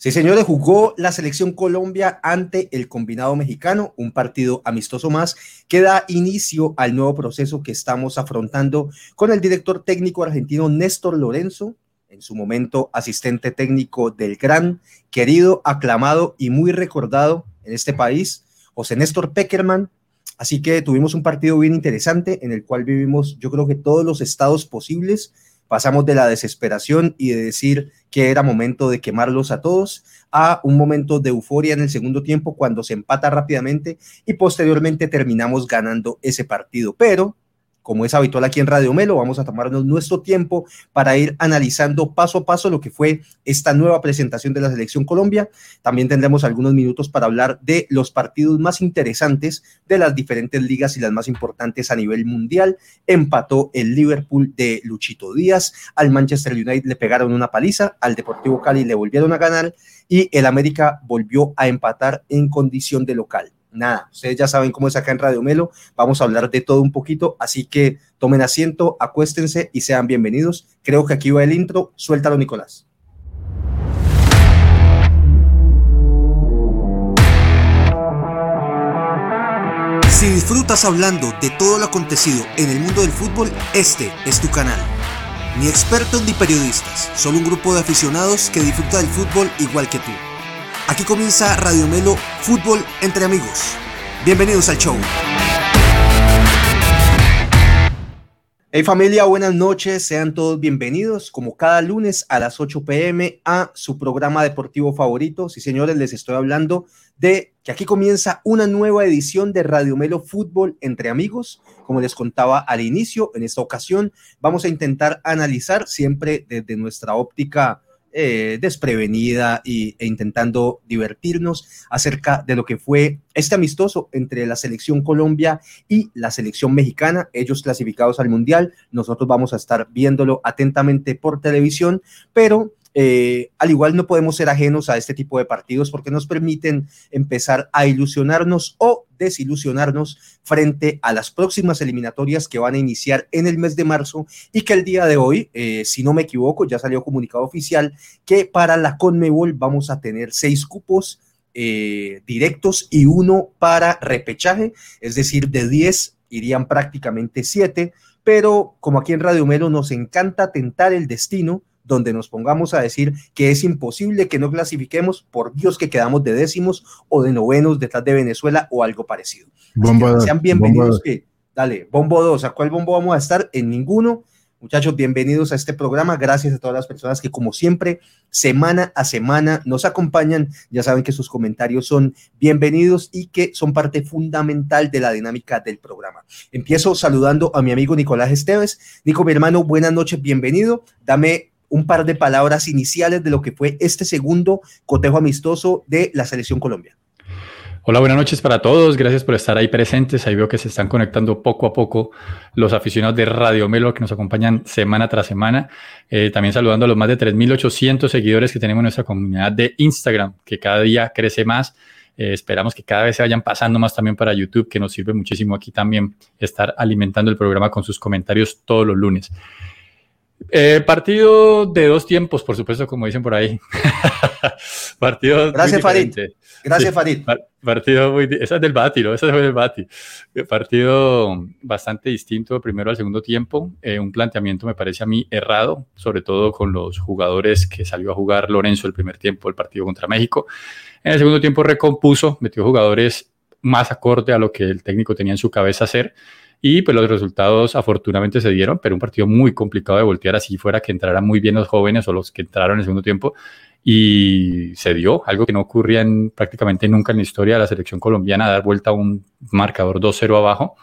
Sí, señores, jugó la selección Colombia ante el combinado mexicano, un partido amistoso más que da inicio al nuevo proceso que estamos afrontando con el director técnico argentino Néstor Lorenzo, en su momento asistente técnico del gran, querido, aclamado y muy recordado en este país, José Néstor Peckerman. Así que tuvimos un partido bien interesante en el cual vivimos, yo creo que todos los estados posibles Pasamos de la desesperación y de decir que era momento de quemarlos a todos a un momento de euforia en el segundo tiempo cuando se empata rápidamente y posteriormente terminamos ganando ese partido. Pero como es habitual aquí en Radio Melo, vamos a tomarnos nuestro tiempo para ir analizando paso a paso lo que fue esta nueva presentación de la Selección Colombia. También tendremos algunos minutos para hablar de los partidos más interesantes de las diferentes ligas y las más importantes a nivel mundial. Empató el Liverpool de Luchito Díaz, al Manchester United le pegaron una paliza, al Deportivo Cali le volvieron a ganar y el América volvió a empatar en condición de local nada, ustedes ya saben cómo es acá en Radio Melo, vamos a hablar de todo un poquito, así que tomen asiento, acuéstense y sean bienvenidos. Creo que aquí va el intro, suéltalo Nicolás. Si disfrutas hablando de todo lo acontecido en el mundo del fútbol, este es tu canal. Ni expertos ni periodistas, solo un grupo de aficionados que disfruta del fútbol igual que tú. Aquí comienza Radio Melo Fútbol entre amigos. Bienvenidos al show. Hey familia, buenas noches, sean todos bienvenidos como cada lunes a las 8 pm a su programa deportivo favorito. Sí señores, les estoy hablando de que aquí comienza una nueva edición de Radio Melo Fútbol entre amigos. Como les contaba al inicio, en esta ocasión vamos a intentar analizar siempre desde nuestra óptica eh, desprevenida y, e intentando divertirnos acerca de lo que fue este amistoso entre la selección Colombia y la selección mexicana, ellos clasificados al Mundial, nosotros vamos a estar viéndolo atentamente por televisión, pero eh, al igual no podemos ser ajenos a este tipo de partidos porque nos permiten empezar a ilusionarnos o desilusionarnos frente a las próximas eliminatorias que van a iniciar en el mes de marzo y que el día de hoy, eh, si no me equivoco, ya salió comunicado oficial que para la Conmebol vamos a tener seis cupos eh, directos y uno para repechaje, es decir, de 10 irían prácticamente siete, pero como aquí en Radio Melo nos encanta tentar el destino, donde nos pongamos a decir que es imposible que no clasifiquemos, por Dios que quedamos de décimos o de novenos detrás de Venezuela o algo parecido. sean bienvenidos que, dale, bombo 2, ¿a cuál bombo vamos a estar? En ninguno. Muchachos, bienvenidos a este programa. Gracias a todas las personas que, como siempre, semana a semana nos acompañan. Ya saben que sus comentarios son bienvenidos y que son parte fundamental de la dinámica del programa. Empiezo saludando a mi amigo Nicolás Esteves. Nico, mi hermano, buenas noches, bienvenido. Dame un par de palabras iniciales de lo que fue este segundo cotejo amistoso de la Selección Colombia. Hola, buenas noches para todos. Gracias por estar ahí presentes. Ahí veo que se están conectando poco a poco los aficionados de Radio Melo que nos acompañan semana tras semana. Eh, también saludando a los más de 3.800 seguidores que tenemos en nuestra comunidad de Instagram, que cada día crece más. Eh, esperamos que cada vez se vayan pasando más también para YouTube, que nos sirve muchísimo aquí también estar alimentando el programa con sus comentarios todos los lunes. Eh, partido de dos tiempos, por supuesto, como dicen por ahí. partido Gracias, Farid. Gracias, Farid. Partido muy. Esa es del Bati, ¿no? Esa es del Bati. Eh, partido bastante distinto, primero al segundo tiempo. Eh, un planteamiento me parece a mí errado, sobre todo con los jugadores que salió a jugar Lorenzo el primer tiempo del partido contra México. En el segundo tiempo recompuso, metió jugadores más acorde a lo que el técnico tenía en su cabeza hacer y pues los resultados afortunadamente se dieron, pero un partido muy complicado de voltear así fuera que entraran muy bien los jóvenes o los que entraron en el segundo tiempo. Y se dio algo que no ocurría en, prácticamente nunca en la historia de la selección colombiana, dar vuelta a un marcador 2-0 abajo,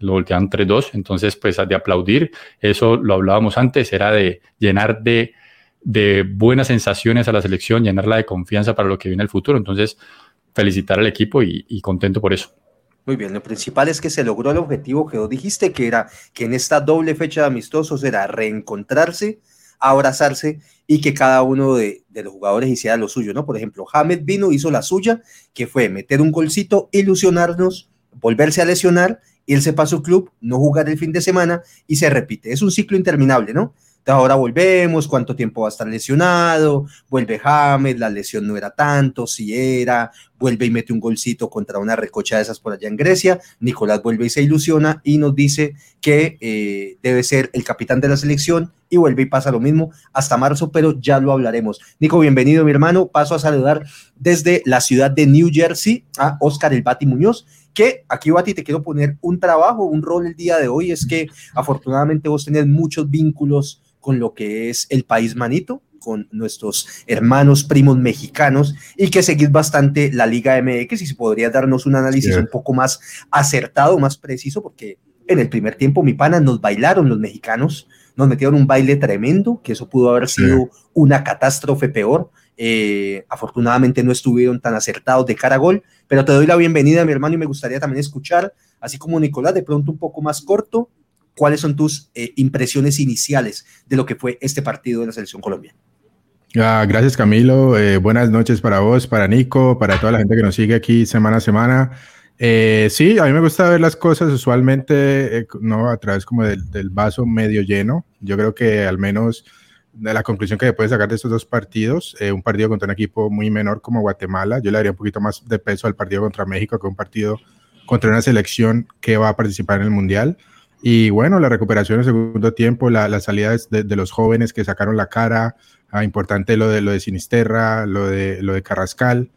lo volteaban 3-2, entonces pues de aplaudir, eso lo hablábamos antes, era de llenar de, de buenas sensaciones a la selección, llenarla de confianza para lo que viene el futuro, entonces felicitar al equipo y contento por eso. Muy bien, lo principal es que se logró el objetivo que vos dijiste, que era que en esta doble fecha de amistosos era reencontrarse, abrazarse y que cada uno de, los jugadores hiciera lo suyo, ¿no? Por ejemplo, Hamed vino, hizo la suya, que fue meter un golcito, ilusionarnos, volverse a lesionar, irse para su club, no jugar el fin de semana y se repite. Es un ciclo interminable, ¿no? Ahora volvemos, cuánto tiempo va a estar lesionado, vuelve James, la lesión no era tanto, si era, vuelve y mete un golcito contra una recocha de esas por allá en Grecia, Nicolás vuelve y se ilusiona y nos dice que eh, debe ser el capitán de la selección y vuelve y pasa lo mismo hasta marzo, pero ya lo hablaremos. Nico, bienvenido mi hermano, paso a saludar desde la ciudad de New Jersey a Oscar El Bati Muñoz, que aquí, Bati, te quiero poner un trabajo, un rol el día de hoy, es que afortunadamente vos tenés muchos vínculos con lo que es el país manito, con nuestros hermanos primos mexicanos y que seguís bastante la Liga MX y si podrías darnos un análisis un poco más acertado, más preciso, porque en el primer tiempo, mi pana, nos bailaron los mexicanos, nos metieron un baile tremendo, que eso pudo haber sido una catástrofe peor. Eh, afortunadamente no estuvieron tan acertados de cara a gol, pero te doy la bienvenida, mi hermano, y me gustaría también escuchar, así como Nicolás, de pronto un poco más corto, ¿cuáles son tus eh, impresiones iniciales de lo que fue este partido de la selección colombiana? Ah, gracias Camilo, eh, buenas noches para vos, para Nico, para toda la gente que nos sigue aquí semana a semana. Eh, sí, a mí me gusta ver las cosas usualmente no a través como del, vaso medio lleno. Yo creo que al menos de la conclusión que se puede sacar de estos dos partidos, un partido contra un equipo muy menor como Guatemala, yo le daría un poquito más de peso al partido contra México que un partido contra una selección que va a participar en el Mundial. Y bueno, la recuperación en segundo tiempo, la, la salida de, los jóvenes que sacaron la cara, ah, importante lo de, lo de Sinisterra, lo de, lo de Carrascal,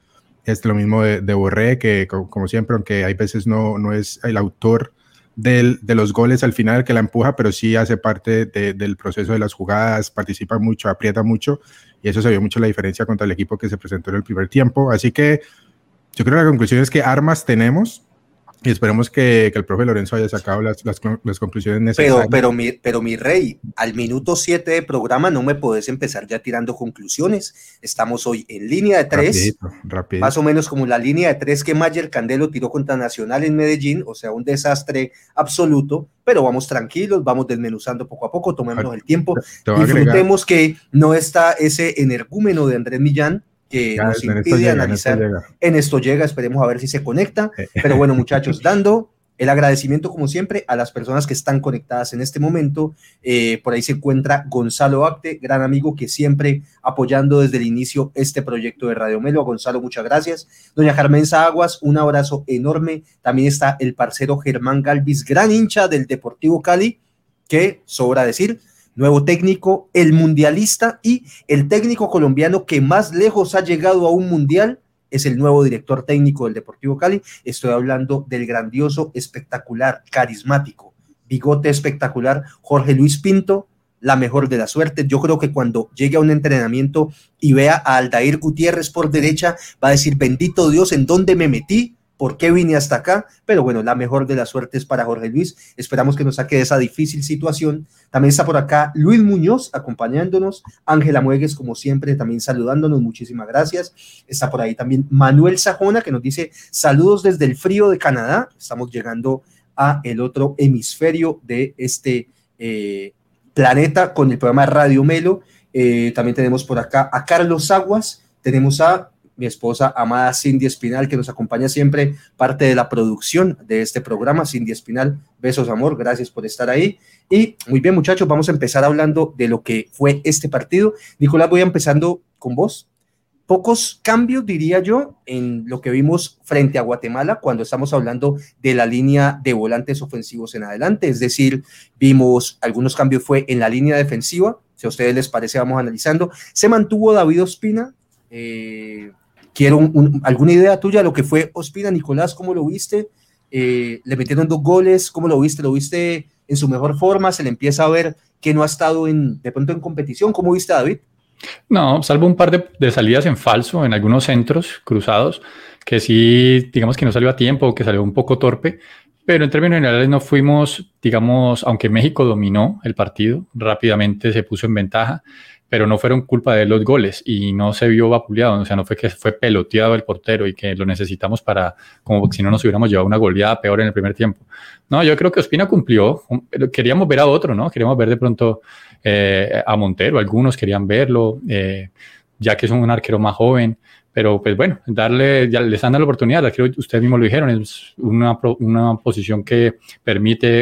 es lo mismo de, de Borré, que como, siempre, aunque hay veces no, no es el autor del, de los goles al final que la empuja, pero sí hace parte del proceso de las jugadas, participa mucho, aprieta mucho, y eso se vio mucho la diferencia contra el equipo que se presentó en el primer tiempo. Así que yo creo que la conclusión es que armas tenemos, y esperemos que, que, el profe Lorenzo haya sacado las, las, las, conclusiones necesarias. Pero, pero, mi, pero mi rey, al minuto 7 de programa no me podés empezar ya tirando conclusiones. Estamos hoy en línea de tres, más o menos como la línea de tres que Mayer Candelo tiró contra Nacional en Medellín, o sea, un desastre absoluto, pero vamos tranquilos, vamos desmenuzando poco a poco, tomémonos el tiempo, disfrutemos que no está ese energúmeno de Andrés Millán, que nos impide analizar. En esto, llega, esperemos a ver si se conecta. Pero bueno, muchachos, dando el agradecimiento, como siempre, a las personas que están conectadas en este momento. Eh, por ahí se encuentra Gonzalo Acte, gran amigo que siempre apoyando desde el inicio este proyecto de Radio Melo. Gonzalo, muchas gracias. Doña Carmen Aguas, un abrazo enorme. También está el parcero Germán Galvis, gran hincha del Deportivo Cali, que sobra decir, nuevo técnico, el mundialista y el técnico colombiano que más lejos ha llegado a un mundial es el nuevo director técnico del Deportivo Cali. Estoy hablando del grandioso, espectacular, carismático, bigote espectacular, Jorge Luis Pinto, la mejor de la suerte. Yo creo que cuando llegue a un entrenamiento y vea a Aldair Gutiérrez por derecha, va a decir, bendito Dios, ¿en dónde me metí? Por qué vine hasta acá, pero bueno, la mejor de las suertes para Jorge Luis. Esperamos que nos saque de esa difícil situación. También está por acá Luis Muñoz acompañándonos, Ángela Muegues, como siempre, también saludándonos, muchísimas gracias. Está por ahí también Manuel Sajona, que nos dice saludos desde el frío de Canadá. Estamos llegando a el otro hemisferio de este eh, planeta con el programa Radio Melo. Eh, también tenemos por acá a Carlos Aguas, tenemos a mi esposa amada Cindy Espinal, que nos acompaña siempre, parte de la producción de este programa. Cindy Espinal, besos, amor, gracias por estar ahí. Y muy bien, muchachos, vamos a empezar hablando de lo que fue este partido. Nicolás, voy empezando con vos. Pocos cambios, diría yo, en lo que vimos frente a Guatemala cuando estamos hablando de la línea de volantes ofensivos en adelante. Es decir, vimos algunos cambios fue en la línea defensiva. Si a ustedes les parece, vamos analizando. Se mantuvo David Ospina, eh, Quiero alguna idea tuya de lo que fue Ospina, Nicolás, ¿cómo lo viste? Eh, le metieron dos goles, ¿cómo lo viste? ¿Lo viste en su mejor forma? ¿Se le empieza a ver que no ha estado en, de pronto en competición? ¿Cómo viste a David? No, salvo un par de, de, salidas en falso en algunos centros cruzados, que sí, digamos que no salió a tiempo, que salió un poco torpe, pero en términos generales no fuimos, digamos, aunque México dominó el partido, rápidamente se puso en ventaja, pero no fueron culpa de los goles y no se vio vapuleado, o sea, no fue que fue peloteado el portero y que lo necesitamos para, como si no nos hubiéramos llevado una goleada peor en el primer tiempo. No, yo creo que Ospina cumplió, queríamos ver a otro, ¿no? Queríamos ver de pronto eh, a Montero, algunos querían verlo, eh, ya que es un arquero más joven, pero pues bueno, darle, ya les han dado la oportunidad, creo que ustedes mismos lo dijeron, es una, una posición que permite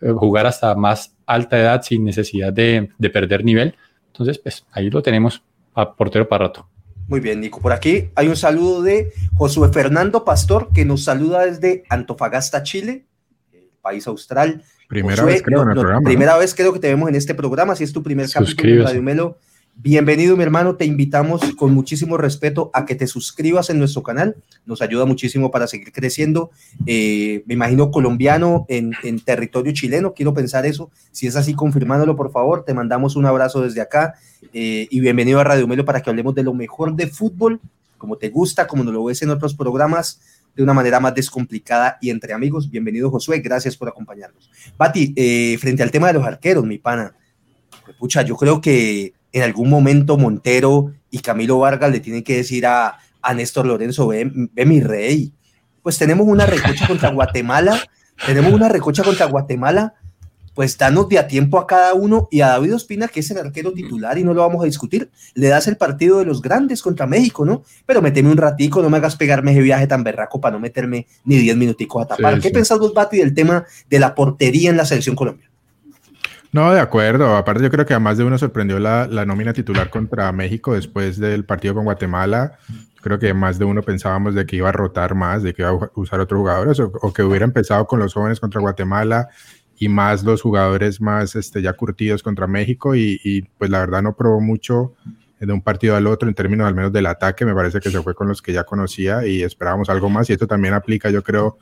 eh, jugar hasta más alta edad sin necesidad de, de perder nivel. Entonces, pues ahí lo tenemos a portero para rato. Muy bien, Nico. Por aquí hay un saludo de Josué Fernando Pastor que nos saluda desde Antofagasta, Chile, el país austral. Primera vez creo en el programa. Primera vez creo que te vemos en este programa. Si es tu primer capítulo de Radio Melo, Bienvenido, mi hermano. Te invitamos con muchísimo respeto a que te suscribas en nuestro canal. Nos ayuda muchísimo para seguir creciendo. Eh, me imagino colombiano en, territorio chileno. Quiero pensar eso. Si es así, confirmándolo, por favor. Te mandamos un abrazo desde acá. Eh, y bienvenido a Radio Melo para que hablemos de lo mejor de fútbol, como te gusta, como nos lo ves en otros programas, de una manera más descomplicada y entre amigos. Bienvenido, Josué. Gracias por acompañarnos. Bati, eh, frente al tema de los arqueros, mi pana. Pucha, yo creo que en algún momento Montero y Camilo Vargas le tienen que decir a, a Néstor Lorenzo, ve, mi rey. Pues tenemos una recocha contra Guatemala, tenemos una recocha contra Guatemala, pues danos de a tiempo a cada uno y a David Ospina, que es el arquero titular y no lo vamos a discutir, le das el partido de los grandes contra México, ¿no? Pero meteme un ratico, no me hagas pegarme ese viaje tan berraco para no meterme ni 10 minuticos a tapar. ¿Qué pensás vos, Bati, del tema de la portería en la selección colombiana? No, de acuerdo. Aparte, yo creo que a más de uno sorprendió la, la, nómina titular contra México después del partido con Guatemala. Creo que más de uno pensábamos de que iba a rotar más, de que iba a usar otros jugadores o, que hubiera empezado con los jóvenes contra Guatemala y más los jugadores más este, ya curtidos contra México y, y pues la verdad no probó mucho de un partido al otro en términos al menos del ataque. Me parece que se fue con los que ya conocía y esperábamos algo más y esto también aplica yo creo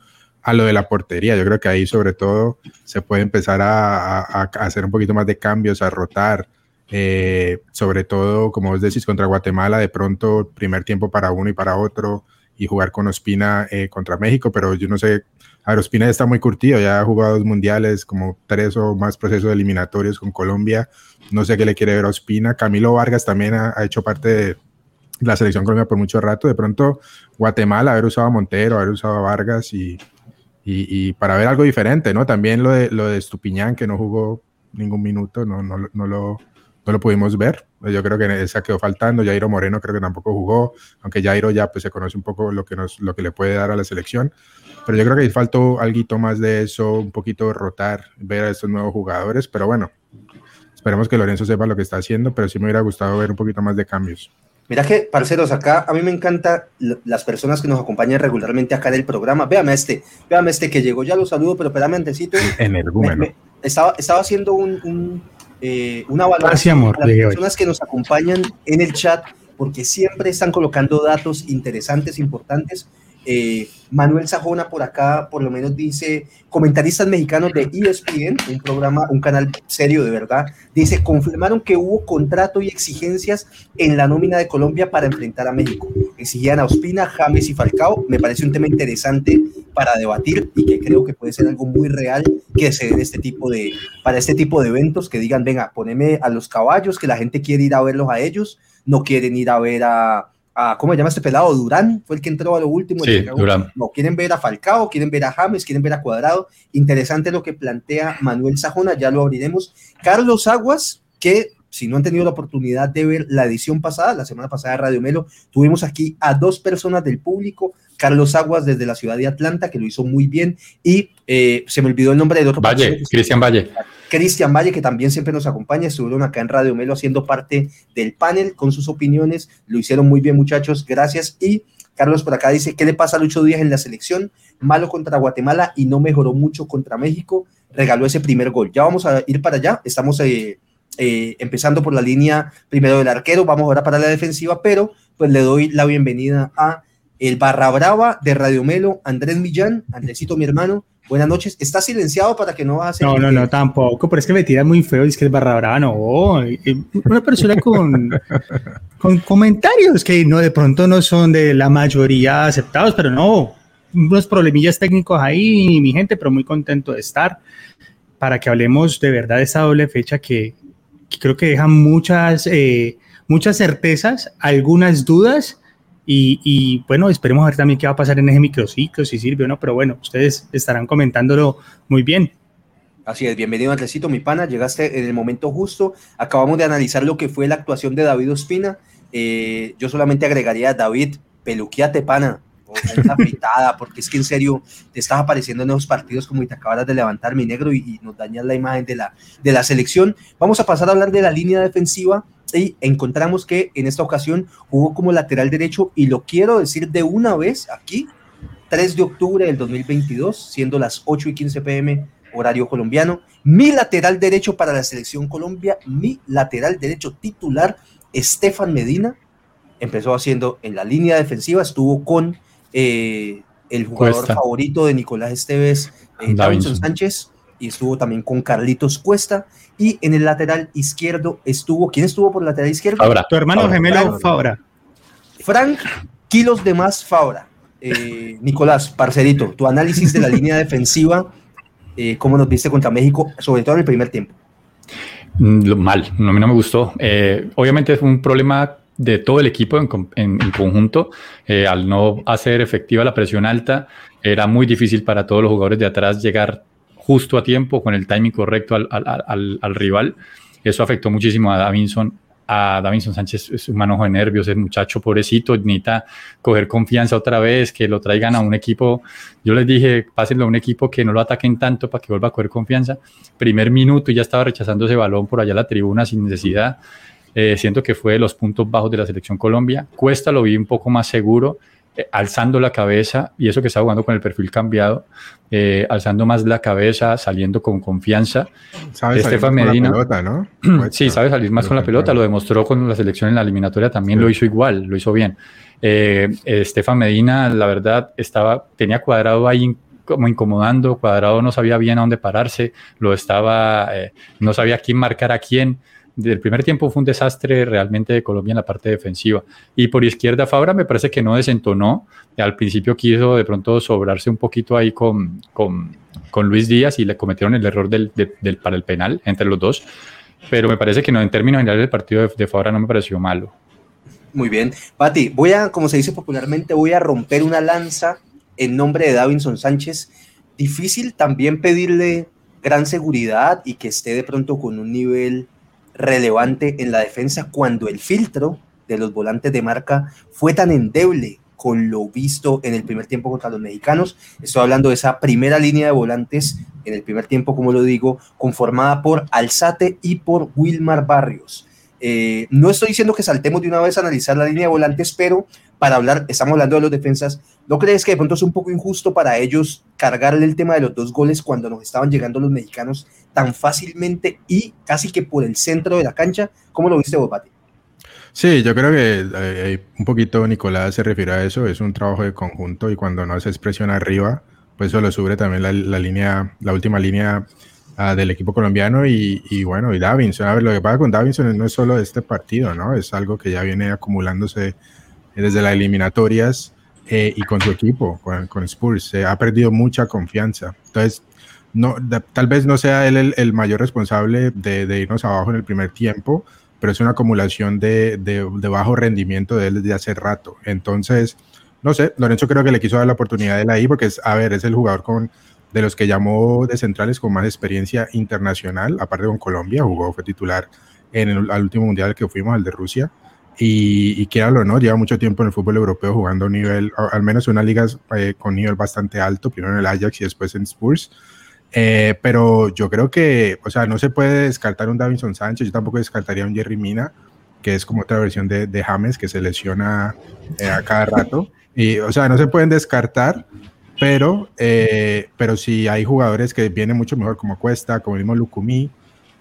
a lo de la portería. Yo creo que ahí sobre todo se puede empezar a, hacer un poquito más de cambios, a rotar. Eh, sobre todo, como vos decís, contra Guatemala, de pronto primer tiempo para uno y para otro, y jugar con Ospina eh, contra México, pero yo no sé, a ver, Ospina ya está muy curtido, ya ha jugado dos mundiales, como tres o más procesos eliminatorios con Colombia, no sé qué le quiere ver a Ospina, Camilo Vargas también ha, ha hecho parte de la selección colombiana por mucho rato, de pronto Guatemala, haber usado a Montero, haber usado a Vargas y, y, para ver algo diferente, ¿no? También lo de, lo de Estupiñán, que no jugó ningún minuto, no, no, no, lo, no lo pudimos ver. Yo creo que esa quedó faltando. Jairo Moreno creo que tampoco jugó, aunque Jairo ya pues, se conoce un poco lo que, nos, lo que le puede dar a la selección. Pero yo creo que faltó algo más de eso, un poquito rotar, ver a estos nuevos jugadores. Pero bueno, esperemos que Lorenzo sepa lo que está haciendo, pero sí me hubiera gustado ver un poquito más de cambios. Mira que, parceros, acá a mí me encanta las personas que nos acompañan regularmente acá en el programa. Véame este, véame este que llegó, ya lo saludo, pero espérame antesito. En el me, estaba, estaba haciendo un, un eh, una evaluación a las personas que nos acompañan en el chat, porque siempre están colocando datos interesantes, importantes. Eh, Manuel Sajona por acá, por lo menos dice, comentaristas mexicanos de ESPN, un programa, un canal serio de verdad, dice, confirmaron que hubo contrato y exigencias en la nómina de Colombia para enfrentar a México. Exigían a Ospina, James y Falcao. Me parece un tema interesante para debatir y que creo que puede ser algo muy real que se den este tipo de, para este tipo de eventos, que digan, venga, poneme a los caballos, que la gente quiere ir a verlos a ellos, no quieren ir a ver a ¿cómo se llama este pelado? Durán, fue el que entró a lo último. Sí, Durán. No, quieren ver a Falcao, quieren ver a James, quieren ver a Cuadrado. Interesante lo que plantea Manuel Sajona, ya lo abriremos. Carlos Aguas, que si no han tenido la oportunidad de ver la edición pasada, la semana pasada de Radio Melo, tuvimos aquí a dos personas del público, Carlos Aguas desde la ciudad de Atlanta, que lo hizo muy bien, y eh, se me olvidó el nombre del otro. Valle, Cristian Valle. Cristian Valle, que también siempre nos acompaña, estuvieron acá en Radio Melo haciendo parte del panel con sus opiniones, lo hicieron muy bien muchachos, gracias. Y Carlos por acá dice, ¿qué le pasa a Lucho Díaz en la selección? Malo contra Guatemala y no mejoró mucho contra México, regaló ese primer gol. Ya vamos a ir para allá, estamos eh, eh, empezando por la línea primero del arquero, vamos ahora para la defensiva, pero pues le doy la bienvenida a el barra brava de Radio Melo, Andrés Millán, Andresito mi hermano, Buenas noches. ¿Está silenciado para que no hacer? No, no, no, tampoco. Pero es que me tira muy feo. Y es que es barra brava. No, una persona con, con comentarios que no de pronto no son de la mayoría aceptados, pero no, unos problemillas técnicos ahí, mi gente, pero muy contento de estar para que hablemos de verdad de esta doble fecha que, creo que deja muchas, eh, muchas certezas, algunas dudas y, bueno, esperemos a ver también qué va a pasar en ese microciclo, si sirve o no, pero bueno, ustedes estarán comentándolo muy bien. Así es, bienvenido Andresito, mi pana, llegaste en el momento justo, acabamos de analizar lo que fue la actuación de David Ospina, eh, yo solamente agregaría David, peluqueate pana, porque es que en serio te estás apareciendo en esos partidos como y te acabas de levantar mi negro y, nos dañas la imagen de la, de la selección. Vamos a pasar a hablar de la línea defensiva y encontramos que en esta ocasión jugó como lateral derecho y lo quiero decir de una vez aquí, 3 de octubre del 2022, siendo las 8 y 15 pm horario colombiano. Mi lateral derecho para la selección Colombia, mi lateral derecho titular, Estefan Medina, empezó haciendo en la línea defensiva, estuvo con eh, el jugador favorito de Nicolás Esteves, eh, Davinson Sánchez, y estuvo también con Carlitos Cuesta. Y en el lateral izquierdo estuvo, ¿quién estuvo por el lateral izquierdo? Fabra. Tu hermano gemelo Fabra. Frank, kilos de más Fabra. Eh, Nicolás, parcerito, tu análisis de la línea defensiva, eh, ¿cómo nos viste contra México, sobre todo en el primer tiempo? Mm, mal, a mí no me gustó. obviamente es un problema de todo el equipo en, conjunto. Eh, al no hacer efectiva la presión alta, era muy difícil para todos los jugadores de atrás llegar justo a tiempo, con el timing correcto al, al, al, rival. Eso afectó muchísimo a Davinson. A Davinson Sánchez es un manojo de nervios, el muchacho pobrecito, necesita coger confianza otra vez, que lo traigan a un equipo. Yo les dije, pásenlo a un equipo que no lo ataquen tanto para que vuelva a coger confianza. Primer minuto y ya estaba rechazando ese balón por allá a la tribuna sin necesidad. Eh, siento que fue de los puntos bajos de la selección Colombia. Cuesta lo vi un poco más seguro, eh, alzando la cabeza, y eso que está jugando con el perfil cambiado, eh, alzando más la cabeza, saliendo con confianza. Sabe Estefan Medina. Con la pelota, ¿no? sí, sabe salir más con la pelota, lo demostró con la selección en la eliminatoria, también lo hizo igual, lo hizo bien. Estefan Medina, la verdad, estaba, tenía cuadrado ahí como incomodando, cuadrado no sabía bien a dónde pararse, lo estaba, no sabía quién marcar a quién del primer tiempo fue un desastre realmente de Colombia en la parte defensiva. Y por izquierda, Fabra me parece que no desentonó. Al principio quiso de pronto sobrarse un poquito ahí con, con, con Luis Díaz y le cometieron el error del, del, para el penal entre los dos. Pero me parece que no, en términos generales el partido de, Fabra no me pareció malo. Muy bien. Pati, voy a, como se dice popularmente, voy a romper una lanza en nombre de Davinson Sánchez. Difícil también pedirle gran seguridad y que esté de pronto con un nivel relevante en la defensa cuando el filtro de los volantes de marca fue tan endeble con lo visto en el primer tiempo contra los mexicanos. Estoy hablando de esa primera línea de volantes en el primer tiempo, como lo digo, conformada por Alzate y por Wilmar Barrios. Eh, no estoy diciendo que saltemos de una vez a analizar la línea de volantes, pero para hablar, estamos hablando de los defensas, ¿no crees que de pronto es un poco injusto para ellos cargarle el tema de los dos goles cuando nos estaban llegando los mexicanos tan fácilmente y casi que por el centro de la cancha? ¿Cómo lo viste vos, Pati? Sí, yo creo que eh, un poquito Nicolás se refiere a eso, es un trabajo de conjunto y cuando no haces presión arriba, pues eso lo sube también la, línea, la última línea del equipo colombiano y, bueno, y Davinson. A ver, lo que pasa con Davinson no es solo de este partido, ¿no? Es algo que ya viene acumulándose desde las eliminatorias eh, y con su equipo, con, Spurs. Se ha perdido mucha confianza. Entonces, no, tal vez no sea él el, mayor responsable de, irnos abajo en el primer tiempo, pero es una acumulación de, de, bajo rendimiento de él desde hace rato. Entonces, no sé, Lorenzo creo que le quiso dar la oportunidad de él ahí porque, es, a ver, es el jugador con de los que llamó de centrales con más experiencia internacional, aparte con Colombia, jugó, fue titular en el, último mundial que fuimos, al de Rusia. Y, y lo no, lleva mucho tiempo en el fútbol europeo jugando a nivel, al menos en una liga eh, con nivel bastante alto, primero en el Ajax y después en Spurs. Eh, pero yo creo que, o sea, no se puede descartar un Davinson Sánchez, yo tampoco descartaría un Jerry Mina, que es como otra versión de, de James, que se lesiona eh, a cada rato. Y, o sea, no se pueden descartar, pero, pero si hay jugadores que vienen mucho mejor, como Cuesta, como el mismo Lukumi,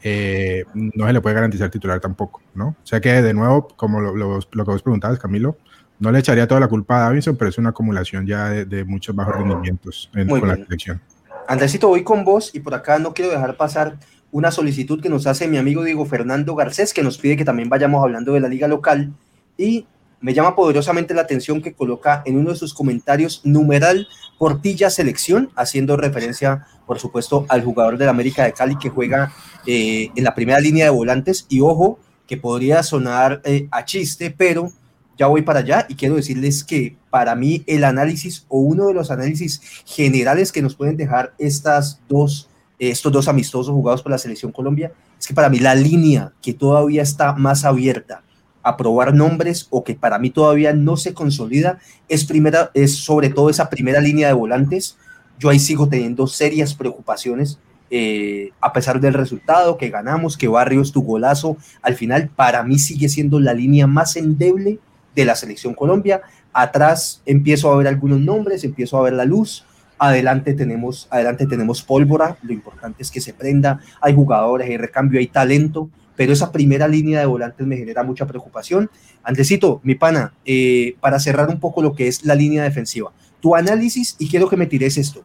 eh, no se le puede garantizar titular tampoco, ¿no? O sea que, de nuevo, como lo, que vos preguntabas, Camilo, no le echaría toda la culpa a Davinson, pero es una acumulación ya de, muchos bajos rendimientos en, con la selección. Andresito, voy con vos y por acá no quiero dejar pasar una solicitud que nos hace mi amigo Diego Fernando Garcés, que nos pide que también vayamos hablando de la liga local y me llama poderosamente la atención que coloca en uno de sus comentarios numeral Portilla Selección, haciendo referencia, por supuesto, al jugador del América de Cali que juega eh, en la primera línea de volantes. Y ojo, que podría sonar eh, a chiste, pero ya voy para allá y quiero decirles que para mí el análisis o uno de los análisis generales que nos pueden dejar estas dos, estos dos amistosos jugados por la selección Colombia es que para mí la línea que todavía está más abierta a probar nombres o que para mí todavía no se consolida es, primera, es sobre todo esa primera línea de volantes. Yo ahí sigo teniendo serias preocupaciones eh, a pesar del resultado que ganamos, que Barrios tu golazo, al final para mí sigue siendo la línea más endeble de la selección Colombia. Atrás empiezo a ver algunos nombres, empiezo a ver la luz. Adelante tenemos, adelante tenemos pólvora, lo importante es que se prenda, hay jugadores, hay recambio, hay talento, pero esa primera línea de volantes me genera mucha preocupación. Andresito, mi pana, eh, para cerrar un poco lo que es la línea defensiva, tu análisis y quiero que me tires esto.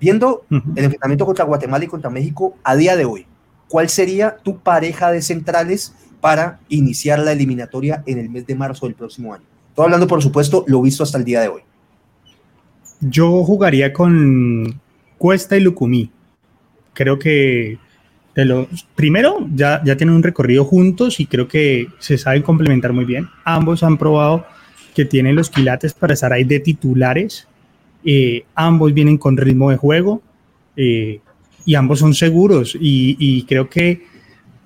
Viendo el enfrentamiento contra Guatemala y contra México a día de hoy, ¿cuál sería tu pareja de centrales para iniciar la eliminatoria en el mes de marzo del próximo año? Estoy hablando, por supuesto, lo visto hasta el día de hoy. Yo jugaría con Cuesta y Lucumí. Creo que de los, primero ya, ya tienen un recorrido juntos y creo que se saben complementar muy bien. Ambos han probado que tienen los quilates para estar ahí de titulares eh, ambos vienen con ritmo de juego eh, y ambos son seguros. Y, creo que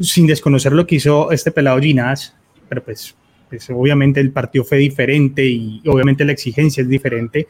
sin desconocer lo que hizo este pelado Ginás, pero pues, pues, obviamente el partido fue diferente y obviamente la exigencia es diferente.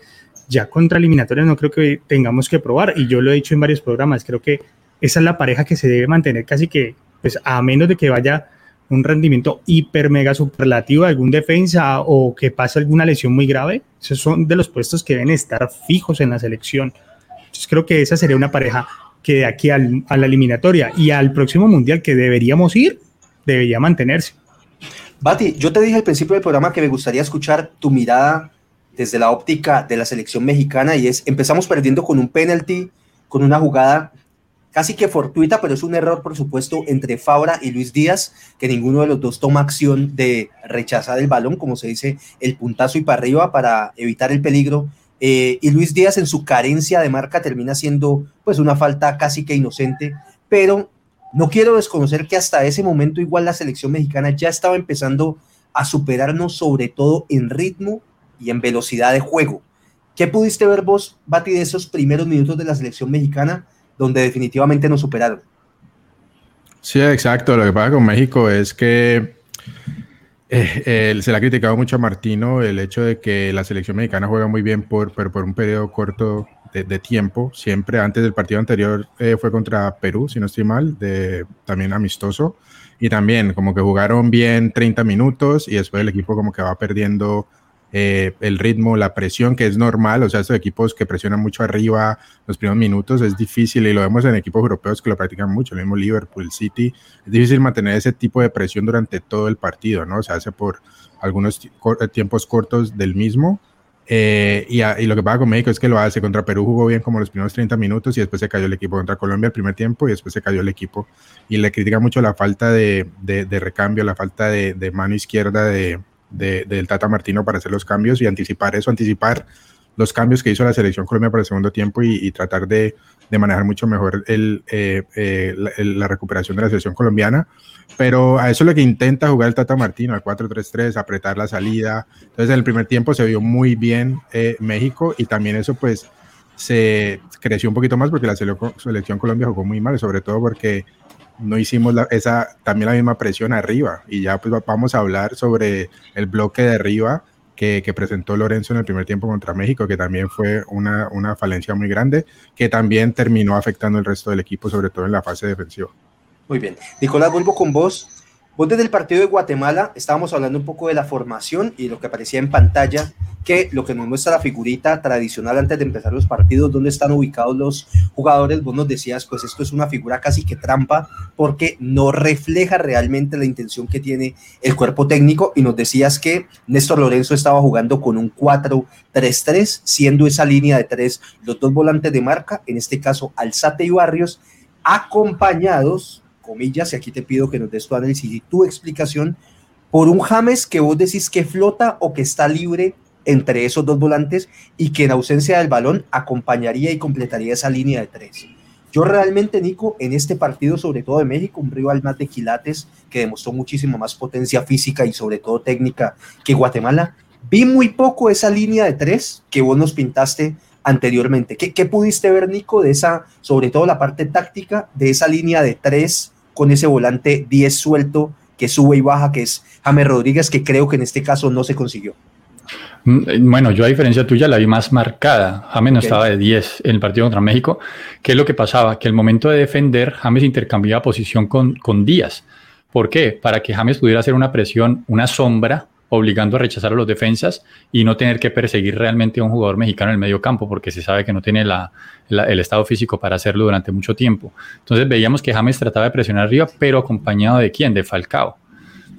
Ya contra eliminatorias no creo que tengamos que probar. Y yo lo he dicho en varios programas, creo que esa es la pareja que se debe mantener casi que, pues a menos de que vaya un rendimiento hiper mega superlativo de algún defensa o que pase alguna lesión muy grave, esos son de los puestos que deben estar fijos en la selección. Entonces creo que esa sería una pareja que de aquí al, a la eliminatoria y al próximo mundial que deberíamos ir, debería mantenerse. Bati, yo te dije al principio del programa que me gustaría escuchar tu mirada desde la óptica de la selección mexicana y es, empezamos perdiendo con un penalty, con una jugada casi que fortuita, pero es un error, por supuesto, entre Fabra y Luis Díaz, que ninguno de los dos toma acción de rechazar el balón, como se dice, el puntazo y para arriba para evitar el peligro. Eh, y Luis Díaz en su carencia de marca termina siendo pues una falta casi que inocente, pero no quiero desconocer que hasta ese momento igual la selección mexicana ya estaba empezando a superarnos sobre todo en ritmo y en velocidad de juego. ¿Qué pudiste ver vos, Bati, de esos primeros minutos de la selección mexicana? Donde definitivamente nos superaron. Sí, exacto. Lo que pasa con México es que eh, se le ha criticado mucho a Martino el hecho de que la selección mexicana juega muy bien por, pero por un periodo corto de, tiempo. Siempre antes del partido anterior eh, fue contra Perú, si no estoy mal, de, también amistoso. Y también como que jugaron bien 30 minutos y después el equipo como que va perdiendo eh, el ritmo, la presión, que es normal, o sea, estos equipos que presionan mucho arriba los primeros minutos es difícil y lo vemos en equipos europeos que lo practican mucho, el mismo Liverpool, City, es difícil mantener ese tipo de presión durante todo el partido, ¿no? Se hace por algunos eh, tiempos cortos del mismo. Eh, y, y, lo que pasa con México es que lo hace contra Perú, jugó bien como los primeros 30 minutos y después se cayó el equipo contra Colombia el primer tiempo y después se cayó el equipo. Y le critica mucho la falta de, de, recambio, la falta de, de mano izquierda de, del Tata Martino para hacer los cambios y anticipar eso, anticipar los cambios que hizo la selección Colombia para el segundo tiempo y, tratar de, manejar mucho mejor eh, eh, la, recuperación de la selección colombiana. Pero a eso es lo que intenta jugar el Tata Martino, al 4-3-3, apretar la salida. Entonces en el primer tiempo se vio muy bien eh, México y también eso pues se creció un poquito más porque la selección Colombia jugó muy mal, sobre todo porque no hicimos esa, también la misma presión arriba. Y ya pues vamos a hablar sobre el bloque de arriba que, presentó Lorenzo en el primer tiempo contra México, que también fue una, una falencia muy grande, que también terminó afectando el resto del equipo, sobre todo en la fase defensiva. Muy bien. Nicolás, vuelvo con vos. Vos desde el partido de Guatemala estábamos hablando un poco de la formación y lo que aparecía en pantalla, que lo que nos muestra la figurita tradicional antes de empezar los partidos, donde están ubicados los jugadores, vos nos decías, pues esto es una figura casi que trampa porque no refleja realmente la intención que tiene el cuerpo técnico y nos decías que Néstor Lorenzo estaba jugando con un 4-3-3, siendo esa línea de tres los dos volantes de marca, en este caso Alzate y Barrios, acompañados comillas, y aquí te pido que nos des tu análisis y tu explicación, por un James que vos decís que flota o que está libre entre esos dos volantes y que en ausencia del balón acompañaría y completaría esa línea de tres. Yo realmente, Nico, en este partido, sobre todo de México, un rival más de quilates que demostró muchísimo más potencia física y sobre todo técnica que Guatemala, vi muy poco esa línea de tres que vos nos pintaste anteriormente. ¿Qué, qué pudiste ver, Nico, de esa, sobre todo la parte táctica, de esa línea de tres con ese volante 10 suelto que sube y baja, que es James Rodríguez, que creo que en este caso no se consiguió. Mm, bueno, yo a diferencia tuya la vi más marcada. James no estaba de 10 en el partido contra México. ¿Qué es lo que pasaba? Que el momento de defender, James intercambiaba posición con, con Díaz. ¿Por qué? Para que James pudiera hacer una presión, una sombra, obligando a rechazar a los defensas y no tener que perseguir realmente a un jugador mexicano en el medio campo, porque se sabe que no tiene el estado físico para hacerlo durante mucho tiempo. Entonces veíamos que James trataba de presionar arriba, pero acompañado de quién? De Falcao.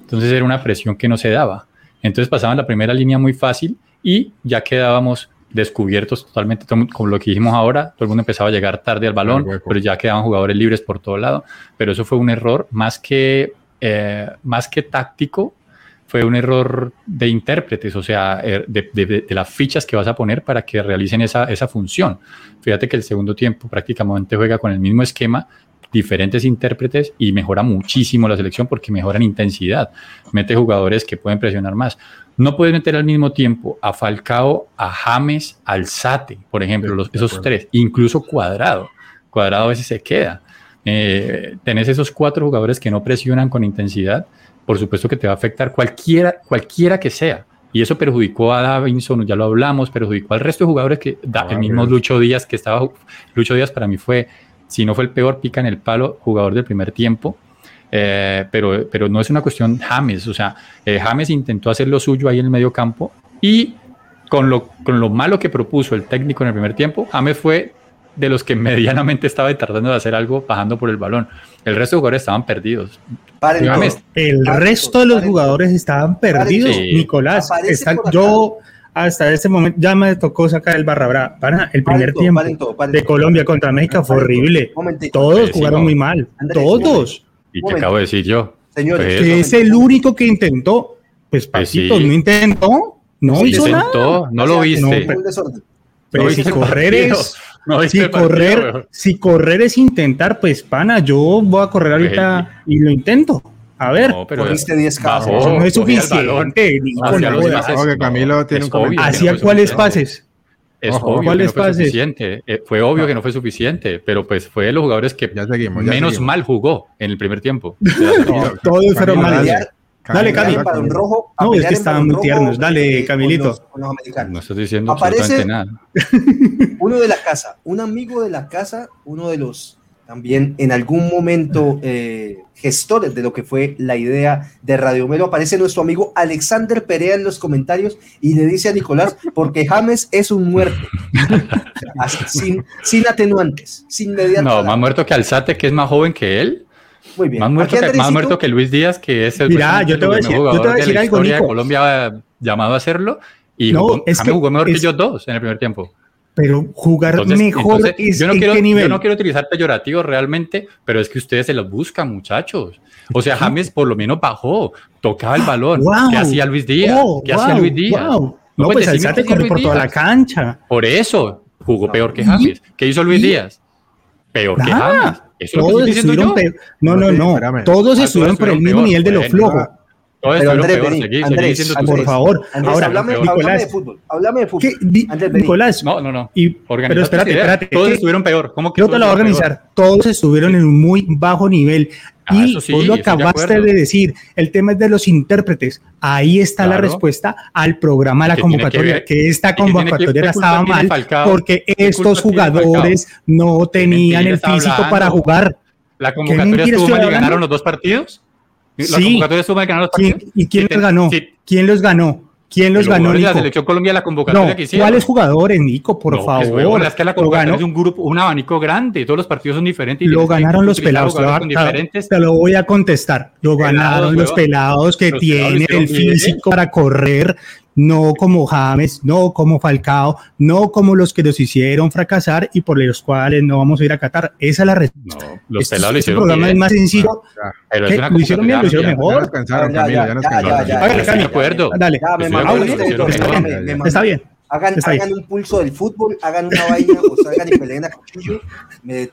Entonces era una presión que no se daba. Entonces pasaban la primera línea muy fácil y ya quedábamos descubiertos totalmente, como lo que dijimos ahora, todo el mundo empezaba a llegar tarde al balón, pero ya quedaban jugadores libres por todo lado. Pero eso fue un error más que, eh, más que táctico, fue un error de intérpretes, o sea, er, de, las fichas que vas a poner para que realicen esa, esa función. Fíjate que el segundo tiempo prácticamente juega con el mismo esquema, diferentes intérpretes y mejora muchísimo la selección porque mejora en intensidad, mete jugadores que pueden presionar más. No puedes meter al mismo tiempo a Falcao, a James, al Sate, por ejemplo, los, esos tres, incluso Cuadrado. Cuadrado a veces se queda. Eh, tenés esos cuatro jugadores que no presionan con intensidad, por supuesto que te va a afectar cualquiera, cualquiera que sea. Y eso perjudicó a Davinson, ya lo hablamos, perjudicó al resto de jugadores que da, el mismo Lucho Díaz que estaba. Lucho Díaz para mí fue si no fue el peor, pica en el palo, jugador del primer tiempo. Eh, pero, pero no es una cuestión James, o sea, eh, James intentó hacer lo suyo ahí en el medio campo y con lo, con lo malo que propuso el técnico en el primer tiempo, James fue de los que medianamente estaba tratando de hacer algo bajando por el balón. El resto de jugadores estaban perdidos. El resto de los jugadores estaban perdidos, Nicolás. yo hasta ese momento ya me tocó sacar el barra Para el primer tiempo de Colombia contra México fue horrible. Todos jugaron muy mal. todos. ¿Y qué acabo de decir yo? Señores, pues que es el único que intentó. Pues, pues Pasito no intentó. No hizo nada. No lo viste. pero, si correr es. Si, correr, si correr es intentar, pues pana, yo voy a correr ahorita y lo intento. A ver, no, pero corriste 10 casos. no es suficiente. Camilo tiene un ¿Hacia cuáles pases? Es obvio que no fue suficiente. Eh, fue obvio que no fue suficiente, pero pues fue de los jugadores que menos mal jugó en el primer tiempo. todos fueron mal. Dale, Camilo. no, es que estaban muy tiernos. Dale, Camilito. no estoy diciendo Aparece nada. uno de la casa, un amigo de la casa, uno de los también en algún momento eh, gestores de lo que fue la idea de Radio Melo. Aparece nuestro amigo Alexander Perea en los comentarios y le dice a Nicolás, porque James es un muerto. sin, sin atenuantes, sin mediante. No, más muerto que Alzate, que es más joven que él. Muy bien. Más muerto, que, más muerto que Luis Díaz, que es el Mira, yo te voy a decir, yo te voy a decir algo, de Colombia llamado a hacerlo. Y no, jugó, es que, jugó mejor que ellos dos en el primer tiempo. Pero jugar mejor es yo no quiero, Yo no quiero utilizar peyorativo realmente, pero es que ustedes se los buscan, muchachos. O sea, James por lo menos bajó, tocaba el balón. ¿Qué hacía Luis Díaz? ¿Qué hacía Luis Díaz? No, no pues Alzate corre por toda la cancha. Por eso jugó peor que James. ¿Qué hizo Luis Díaz? Peor que James. Eso todos estuvieron peor. No, no, no. Todos estuvieron por el mismo nivel de lo flojo. Pero Andrés, Andrés, por favor, ahora, háblame, de fútbol, háblame de fútbol. Nicolás, no, no, no. pero espérate, espérate. Todos estuvieron peor. ¿Cómo que yo te lo voy a organizar. Todos estuvieron en un muy bajo nivel. Ah, y sí, vos lo acabaste de, decir, el tema es de los intérpretes. Ahí está la respuesta al programa de la convocatoria, que, esta convocatoria estaba mal porque estos jugadores no tenían el físico para jugar. ¿La convocatoria estuvo mal y ganaron los dos partidos? sí. ¿Y quién los ganó? ¿Quién los ganó? ¿Quién los ganó? La selección Colombia, la convocatoria que hicieron. ¿Cuáles jugadores, Nico? Por favor. Es, que la convocatoria es un grupo, un abanico grande. Todos los partidos son diferentes. lo ganaron los pelados. Te, lo voy a contestar. Lo ganaron los pelados que tienen el físico para correr no como James, no como Falcao, no como los que nos hicieron fracasar y por los cuales no vamos a ir a Qatar. Esa es la respuesta. No, los este, pelados lo hicieron programa bien. es más sencillo. Pero es lo hicieron bien, lo hicieron mejor. de acuerdo. Dale. Está bien. Hagan, hagan un pulso del fútbol, hagan una vaina o salgan y peleen a cuchillo.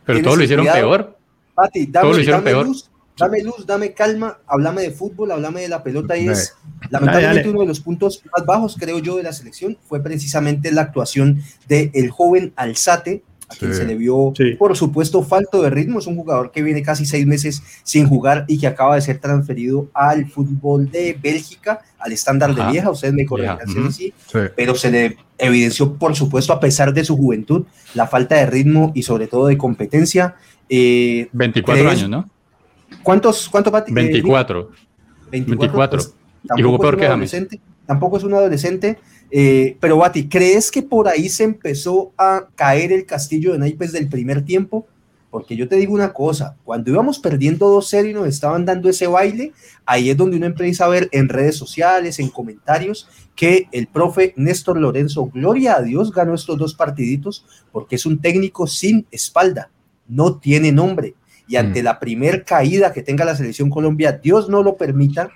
Pero todos lo hicieron peor. Pati, dame, lo hicieron peor. Luz, dame luz, dame calma, háblame de fútbol, háblame de la pelota y es lamentablemente uno de los puntos más bajos, creo yo, de la selección fue precisamente la actuación del el joven Alzate, a quien se le vio, por supuesto, falto de ritmo. Es un jugador que viene casi seis meses sin jugar y que acaba de ser transferido al fútbol de Bélgica, al estándar de vieja. Ustedes me corrigen, sí. pero se le evidenció, por supuesto, a pesar de su juventud, la falta de ritmo y sobre todo de competencia. 24 eh, años, ¿no? ¿Cuántos? ¿Cuántos 24. 24. Pues, y jugó peor que James. Tampoco es un adolescente. Eh, pero Bati, ¿crees que por ahí se empezó a caer el castillo de naipes del primer tiempo? Porque yo te digo una cosa, cuando íbamos perdiendo 2-0 y nos estaban dando ese baile, ahí es donde uno empieza a ver en redes sociales, en comentarios, que el profe Néstor Lorenzo, gloria a Dios, ganó estos dos partiditos porque es un técnico sin espalda, no tiene nombre. Y ante mm. la primer caída que tenga la selección Colombia, Dios no lo permita,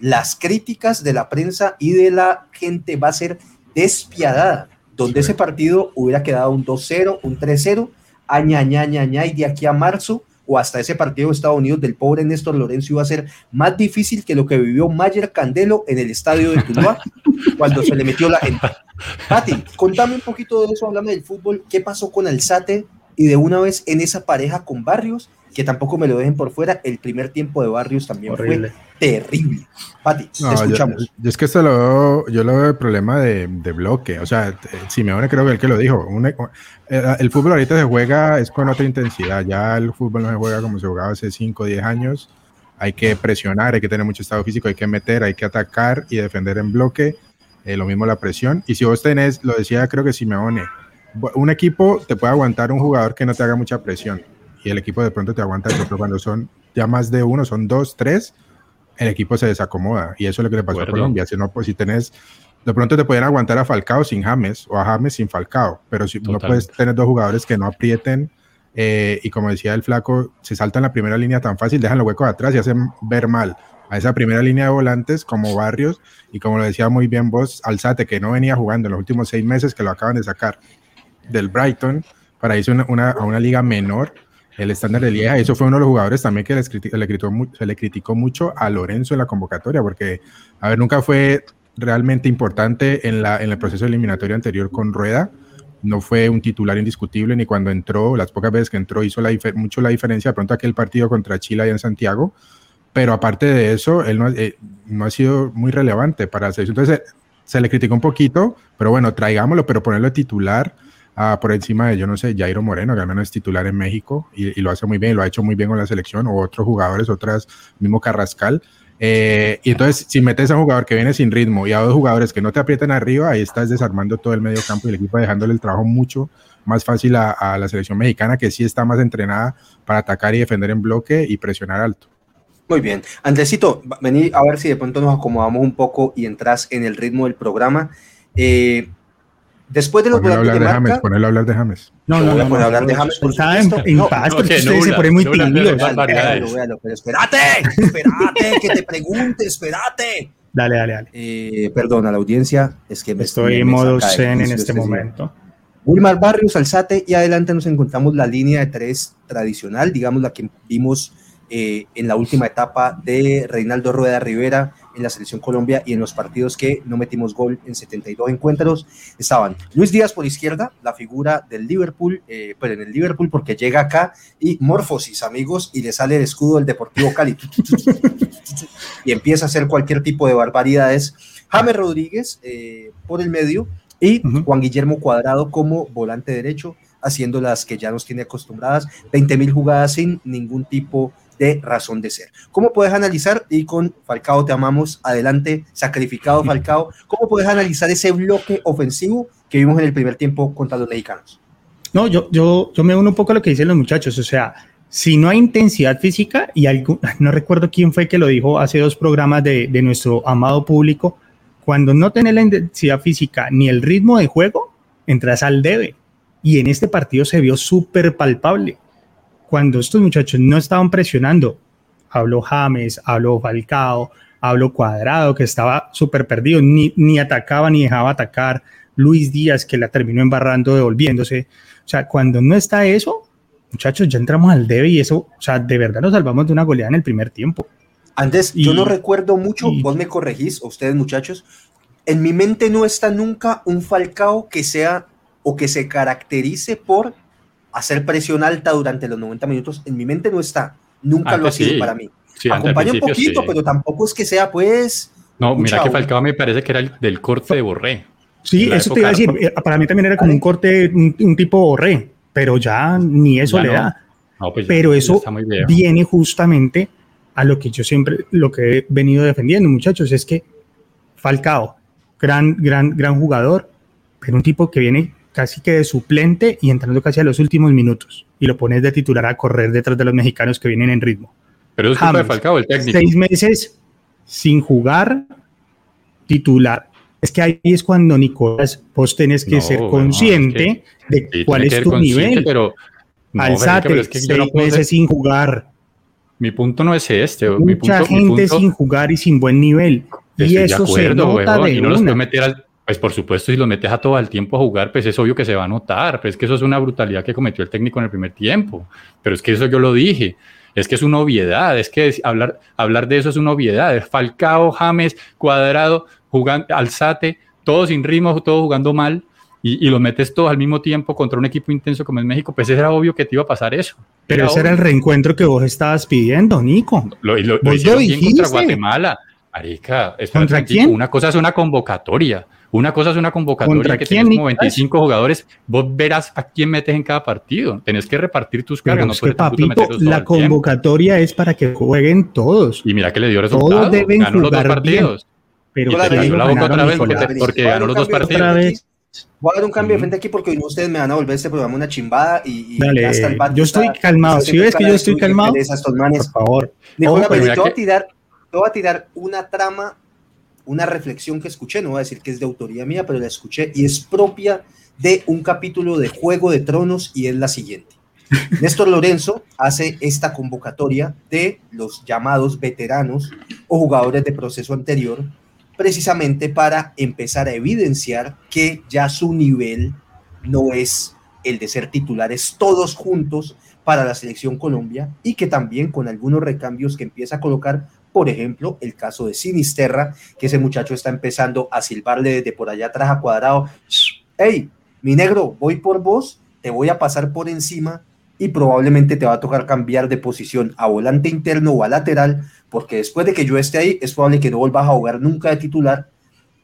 las críticas de la prensa y de la gente va a ser despiadada, donde ese partido hubiera quedado un 2-0, un 3-0, aña, aña, y de aquí a marzo o hasta ese partido de Estados Unidos del pobre Néstor Lorenzo iba a ser más difícil que lo que vivió Mayer Candelo en el estadio de Tuluá cuando se le metió la gente. Pati, contame un poquito de eso, háblame del fútbol, qué pasó con Alzate y de una vez en esa pareja con Barrios que tampoco me lo dejen por fuera, el primer tiempo de Barrios también fue terrible. Pati, te escuchamos. Yo, es que esto lo veo, yo lo veo el problema de, bloque. O sea, Simeone creo que el que lo dijo. Eh, el, fútbol ahorita se juega es con otra intensidad. Ya el fútbol no se juega como se jugaba hace 5 o 10 años. Hay que presionar, hay que tener mucho estado físico, hay que meter, hay que atacar y defender en bloque. Eh, lo mismo la presión. Y si vos tenés, lo decía creo que Simeone, un equipo te puede aguantar un jugador que no te haga mucha presión y el equipo de pronto te aguanta, pero cuando son ya más de uno, son dos, tres, el equipo se desacomoda. Y eso es lo que le pasó a Colombia. Si no, pues si tenés, de pronto te pueden aguantar a Falcao sin James o a James sin Falcao, pero si no puedes tener dos jugadores que no aprieten eh, y como decía el flaco, se saltan la primera línea tan fácil, dejan los huecos atrás y hacen ver mal a esa primera línea de volantes como Barrios. Y como lo decía muy bien vos, Alzate, que no venía jugando en los últimos seis meses, que lo acaban de sacar del Brighton para irse una, a una liga menor el estándar de Lieja. Eso fue uno de los jugadores también que le se le criticó mucho a Lorenzo en la convocatoria, porque, a ver, nunca fue realmente importante en, la, en el proceso eliminatorio anterior con Rueda. No fue un titular indiscutible ni cuando entró, las pocas veces que entró hizo la mucho la diferencia de pronto aquel partido contra Chile allá en Santiago, pero aparte de eso, él no, eh, no ha sido muy relevante para hacer eso. Entonces se le criticó un poquito, pero bueno, traigámoslo, pero ponerlo titular por encima de, yo no sé, Jairo Moreno, que al menos es titular en México y, lo hace muy bien, lo ha hecho muy bien con la selección, o otros jugadores, otras, mismo Carrascal. Eh, y entonces, si metes a un jugador que viene sin ritmo y a dos jugadores que no te aprietan arriba, ahí estás desarmando todo el medio campo y el equipo dejándole el trabajo mucho más fácil a, a la selección mexicana, que sí está más entrenada para atacar y defender en bloque y presionar alto. Muy bien. Andresito, vení a ver si de pronto nos acomodamos un poco y entras en el ritmo del programa. Eh, Después de los volantes de, marca, James, ponerlo a hablar de James. No, no, no, no, hablar de James. Por está en, en no, paz, porque ustedes se ponen muy tímidos. Pero espérate, espérate, que te pregunte, espérate. Dale, dale, dale. Eh, perdona, la audiencia, es que me estoy en modo zen en este momento. Wilmar Barrios, Alzate, y adelante nos encontramos la línea de tres tradicional, digamos la que vimos eh, en la última etapa de Reinaldo Rueda Rivera en la selección Colombia y en los partidos que no metimos gol en 72 encuentros estaban Luis Díaz por izquierda, la figura del Liverpool, eh, pero en el Liverpool porque llega acá y morfosis, amigos, y le sale el escudo del Deportivo Cali. Y empieza a hacer cualquier tipo de barbaridades. James Rodríguez eh, por el medio y Juan Guillermo Cuadrado como volante derecho, haciendo las que ya nos tiene acostumbradas, 20 mil jugadas sin ningún tipo de de razón de ser. ¿Cómo puedes analizar, y con Falcao te amamos, adelante, sacrificado Falcao, cómo puedes analizar ese bloque ofensivo que vimos en el primer tiempo contra los mexicanos? No, yo, yo, yo me uno un poco a lo que dicen los muchachos, o sea, si no hay intensidad física, y algo, no recuerdo quién fue que lo dijo hace dos programas de, de nuestro amado público, cuando no tenés la intensidad física ni el ritmo de juego, entras al debe. Y en este partido se vio súper palpable cuando estos muchachos no estaban presionando, habló James, habló Falcao, habló Cuadrado, que estaba súper perdido, ni, ni atacaba ni dejaba atacar, Luis Díaz, que la terminó embarrando, devolviéndose. O sea, cuando no está eso, muchachos, ya entramos al debe y eso, o sea, de verdad nos salvamos de una goleada en el primer tiempo. Antes, yo no recuerdo mucho, vos me corregís, ustedes muchachos, en mi mente no está nunca un Falcao que sea o que se caracterice por hacer presión alta durante los 90 minutos, en mi mente no está. Nunca lo ha sido para mí. Acompaña un poquito, pero tampoco es que sea pues... No, mira que Falcao me parece que era el del corte de Borré. Sí, eso te iba a decir. Eh, para mí también era como un corte, un, tipo Borré, pero ya ni eso le da. Pues pero eso viene justamente a lo que yo siempre, lo que he venido defendiendo, muchachos, es que Falcao, gran, gran, gran jugador, pero un tipo que viene casi que de suplente y entrando casi a los últimos minutos y lo pones de titular a correr detrás de los mexicanos que vienen en ritmo. Pero es culpa de Falcao, el técnico. Seis meses sin jugar titular. Es que ahí es cuando, Nicolás, vos tenés que ser consciente de cuál es tu nivel. Pero, Alzate, seis meses sin jugar. Mi punto no es este. Mucha gente sin jugar y sin buen nivel. Y eso se nota de y no los meter al, pues por supuesto, si los metes a todo el tiempo a jugar, pues es obvio que se va a notar. Pues es que eso es una brutalidad que cometió el técnico en el primer tiempo. Pero es que eso yo lo dije. Es que es una obviedad. Es que hablar, hablar de eso es una obviedad. Es Falcao, James, Cuadrado, jugando, Alzate, todos sin ritmo, todos jugando mal. Y, y, los metes todos al mismo tiempo contra un equipo intenso como es México, pues era obvio que te iba a pasar eso. Pero ese era el reencuentro que vos estabas pidiendo, Nico. Lo, lo, lo hicieron bien contra Guatemala. Arica, ¿Contra quién? Una cosa es una convocatoria una cosa es una convocatoria que tienes como 25 jugadores, vos verás a quién metes en cada partido. Tenés que repartir tus cargas. no puedes papito, la convocatoria es para que jueguen todos. Y mira que le dio resultados. Todos deben ganó los dos partidos. Pero la boca otra vez porque, ganó los dos partidos. Voy a dar un cambio de frente aquí porque hoy ustedes me van a volver este programa una chimbada y, Dale, yo estoy calmado. Si ves que yo estoy calmado, por favor. Nicolás, te voy a tirar, te voy a tirar una trama una reflexión que escuché, no voy a decir que es de autoría mía, pero la escuché y es propia de un capítulo de Juego de Tronos y es la siguiente. Néstor Lorenzo hace esta convocatoria de los llamados veteranos o jugadores de proceso anterior, precisamente para empezar a evidenciar que ya su nivel no es el de ser titulares todos juntos para la selección Colombia y que también con algunos recambios que empieza a colocar por ejemplo, el caso de Sinisterra, que ese muchacho está empezando a silbarle desde por allá atrás a cuadrado. Hey, mi negro, voy por vos, te voy a pasar por encima y probablemente te va a tocar cambiar de posición a volante interno o a lateral, porque después de que yo esté ahí, es probable que no vuelvas a jugar nunca de titular.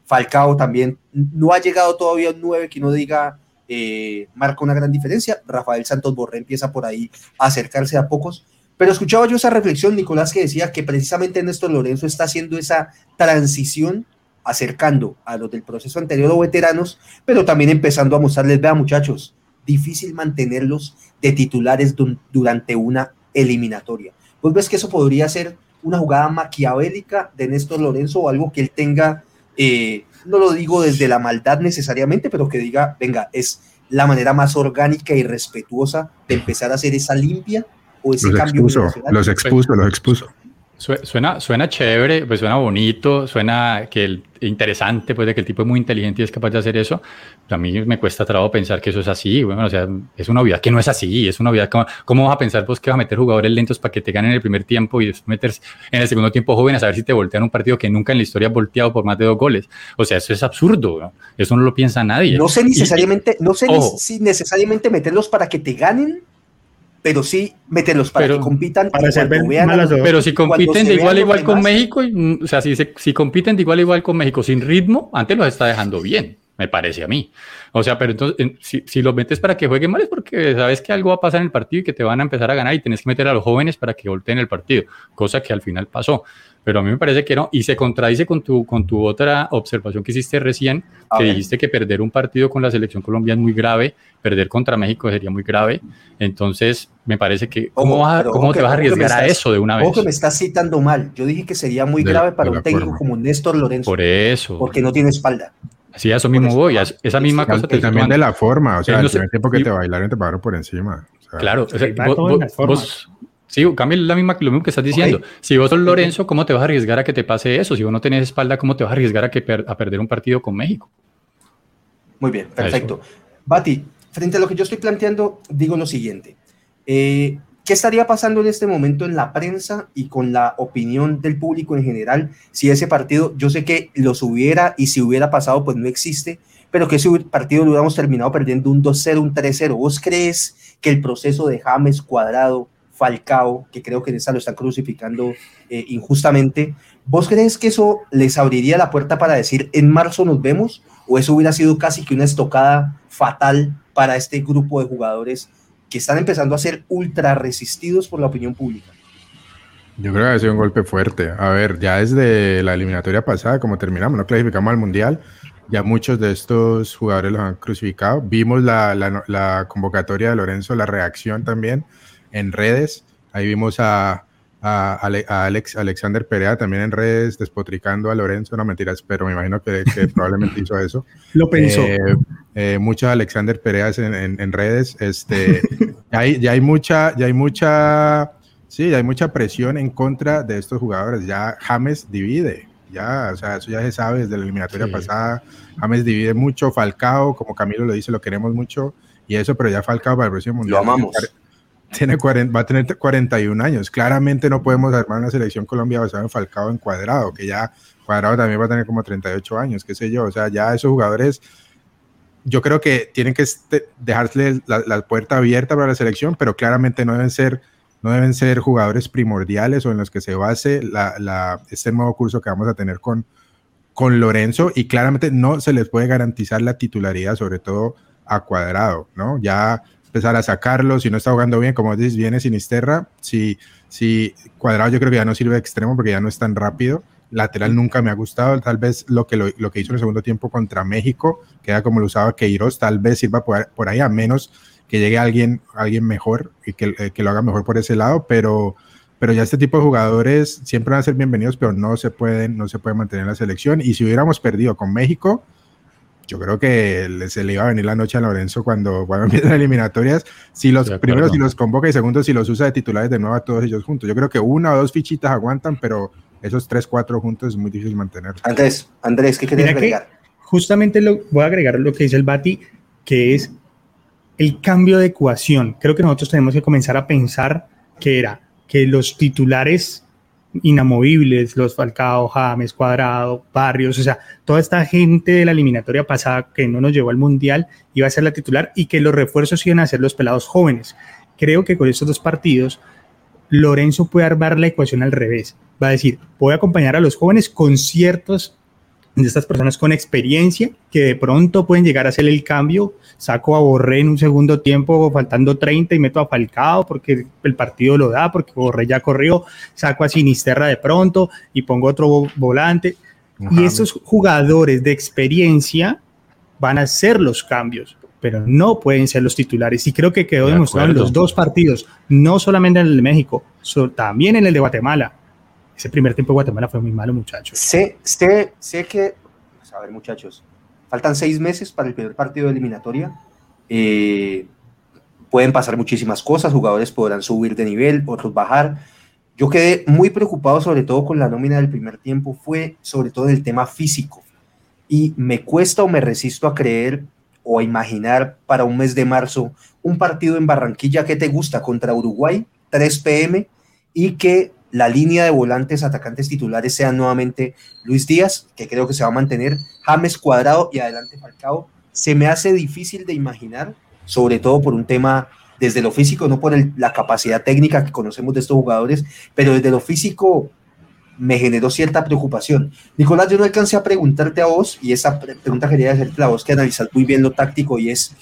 Falcao también no ha llegado todavía un 9 que no diga eh, marca una gran diferencia. Rafael Santos Borré empieza por ahí a acercarse a pocos, pero escuchaba yo esa reflexión, Nicolás, que decía que precisamente Néstor Lorenzo está haciendo esa transición acercando a los del proceso anterior o veteranos, pero también empezando a mostrarles, vea muchachos, difícil mantenerlos de titulares durante una eliminatoria. ¿Vos ves que eso podría ser una jugada maquiavélica de Néstor Lorenzo o algo que él tenga, eh, no lo digo desde la maldad necesariamente, pero que diga, venga, es la manera más orgánica y respetuosa de empezar a hacer esa limpia los Expuso, los expuso, los expuso. Suena, suena chévere, pues suena bonito, suena que el, interesante, pues de que el tipo es muy inteligente y es capaz de hacer eso. a mí me cuesta trabajo pensar que eso es así. Bueno, o sea, es una obviedad que no es así. Es una obviedad. ¿Cómo, cómo vas a pensar vos que vas a meter jugadores lentos para que te ganen en el primer tiempo y después meter en el segundo tiempo jóvenes a ver si te voltean un partido que nunca en la historia ha volteado por más de dos goles? O sea, eso es absurdo. Eso no lo piensa nadie. No sé necesariamente, no sé si necesariamente meterlos para que te ganen pero sí mételos para que compitan. Para ser vean, pero si compiten de igual a igual con México, o sea, si, si compiten de igual a igual con México sin ritmo, antes los está dejando bien, me parece a mí. O sea, pero entonces, si, si los metes para que jueguen mal es porque sabes que algo va a pasar en el partido y que te van a empezar a ganar y tienes que meter a los jóvenes para que volteen el partido, cosa que al final pasó pero a mí me parece que no, y se contradice con tu, con tu otra observación que hiciste recién, que dijiste que perder un partido con la selección colombiana es muy grave, perder contra México sería muy grave, entonces me parece que, ¿cómo, ¿cómo te vas a arriesgar a eso de una vez? que me estás citando mal, yo dije que sería muy grave para un técnico como Néstor Lorenzo. Por eso. Porque no tiene espalda. Sí, a eso mismo voy, esa misma cosa. Te también de la forma, o sea, el tiempo que te bailaron te pagaron por encima. claro, o sea, vos, Sí, cambia la misma, lo mismo que estás diciendo. Si vos sos Lorenzo, ¿cómo te vas a arriesgar a que te pase eso? Si vos no tenés espalda, ¿cómo te vas a arriesgar a, que a perder un partido con México? Muy bien, perfecto. Bati, frente a lo que yo estoy planteando, digo lo siguiente. Eh, ¿Qué estaría pasando en este momento en la prensa y con la opinión del público en general si ese partido, yo sé que los hubiera y si hubiera pasado, pues no existe, pero que ese partido lo hubiéramos terminado perdiendo un 2-0, un 3-0. ¿Vos crees que el proceso de James Cuadrado, Falcao, que creo que en esa lo están crucificando eh, injustamente, ¿vos crees que eso les abriría la puerta para decir en marzo nos vemos? ¿O eso hubiera sido casi que una estocada fatal para este grupo de jugadores que están empezando a ser ultra resistidos por la opinión pública? Yo creo que ha sido un golpe fuerte. A ver, ya desde la eliminatoria pasada, como terminamos, no clasificamos al Mundial, ya muchos de estos jugadores los han crucificado. Vimos la, la, convocatoria de Lorenzo, la reacción también en redes. Ahí vimos a, a, Alex, Alexander Perea también en redes despotricando a Lorenzo, no mentiras, pero me imagino que, probablemente hizo eso. Lo pensó. Eh, eh, muchos Alexander Pereas en, en, redes. Este, ya, hay, ya hay mucha, ya hay mucha Sí, hay mucha presión en contra de estos jugadores. Ya James divide, ya, o sea, eso ya se sabe desde la eliminatoria pasada. James divide mucho, Falcao, como Camilo lo dice, lo queremos mucho, y eso, pero ya Falcao para el próximo mundial. Lo amamos. Tiene va a tener 41 años. Claramente no podemos armar una selección Colombia basada en Falcao en cuadrado, que ya cuadrado también va a tener como 38 años, qué sé yo. O sea, ya esos jugadores yo creo que tienen que este, dejarle la, la, puerta abierta para la selección, pero claramente no deben ser no deben ser jugadores primordiales o en los que se base la, este nuevo curso que vamos a tener con, con Lorenzo y claramente no se les puede garantizar la titularidad, sobre todo a cuadrado, ¿no? Ya empezar a sacarlo, si no está jugando bien, como dices, viene Sinisterra, si, si cuadrado yo creo que ya no sirve de extremo porque ya no es tan rápido, lateral nunca me ha gustado, tal vez lo que, lo, que hizo en el segundo tiempo contra México, que era como lo usaba Queiroz, tal vez sirva por, por ahí, a menos que llegue alguien, alguien mejor y que, eh, que, lo haga mejor por ese lado, pero, pero ya este tipo de jugadores siempre van a ser bienvenidos, pero no se pueden, no se puede mantener en la selección. Y si hubiéramos perdido con México, yo creo que se le iba a venir la noche a Lorenzo cuando, cuando empiezan eliminatorias. Si los primeros si los convoca y segundos si los usa de titulares de nuevo a todos ellos juntos. Yo creo que una o dos fichitas aguantan, pero esos tres, cuatro juntos es muy difícil mantener. Andrés, Andrés, ¿qué querías agregar? justamente lo, voy a agregar lo que dice el Bati, que es el cambio de ecuación. Creo que nosotros tenemos que comenzar a pensar que era que los titulares inamovibles, los Falcao, James, Cuadrado, Barrios, o sea, toda esta gente de la eliminatoria pasada que no nos llevó al Mundial iba a ser la titular y que los refuerzos iban a ser los pelados jóvenes. Creo que con estos dos partidos, Lorenzo puede armar la ecuación al revés. Va a decir, voy a acompañar a los jóvenes con ciertos de estas personas con experiencia que de pronto pueden llegar a hacer el cambio. Saco a Borré en un segundo tiempo, faltando 30 y meto a Falcao porque el partido lo da, porque Borré ya corrió. Saco a Sinisterra de pronto y pongo otro volante. Y esos jugadores de experiencia van a hacer los cambios, pero no pueden ser los titulares. Y creo que quedó demostrado en los dos partidos, no solamente en el de México, también en el de Guatemala ese primer tiempo de Guatemala fue muy malo, muchachos. Sé, sé, sé que, pues, a ver, muchachos, faltan seis meses para el primer partido de eliminatoria. Eh, pueden pasar muchísimas cosas, jugadores podrán subir de nivel, otros bajar. Yo quedé muy preocupado sobre todo con la nómina del primer tiempo, fue sobre todo el tema físico. Y me cuesta o me resisto a creer o a imaginar para un mes de marzo un partido en Barranquilla que te gusta contra Uruguay, 3 pm, y que la línea de volantes atacantes titulares sean nuevamente Luis Díaz, que creo que se va a mantener, James Cuadrado y adelante Falcao, se me hace difícil de imaginar, sobre todo por un tema desde lo físico, no por la capacidad técnica que conocemos de estos jugadores, pero desde lo físico me generó cierta preocupación. Nicolás, yo no alcancé a preguntarte a vos, y esa pregunta quería hacerte a vos, que analizas muy bien lo táctico, y es,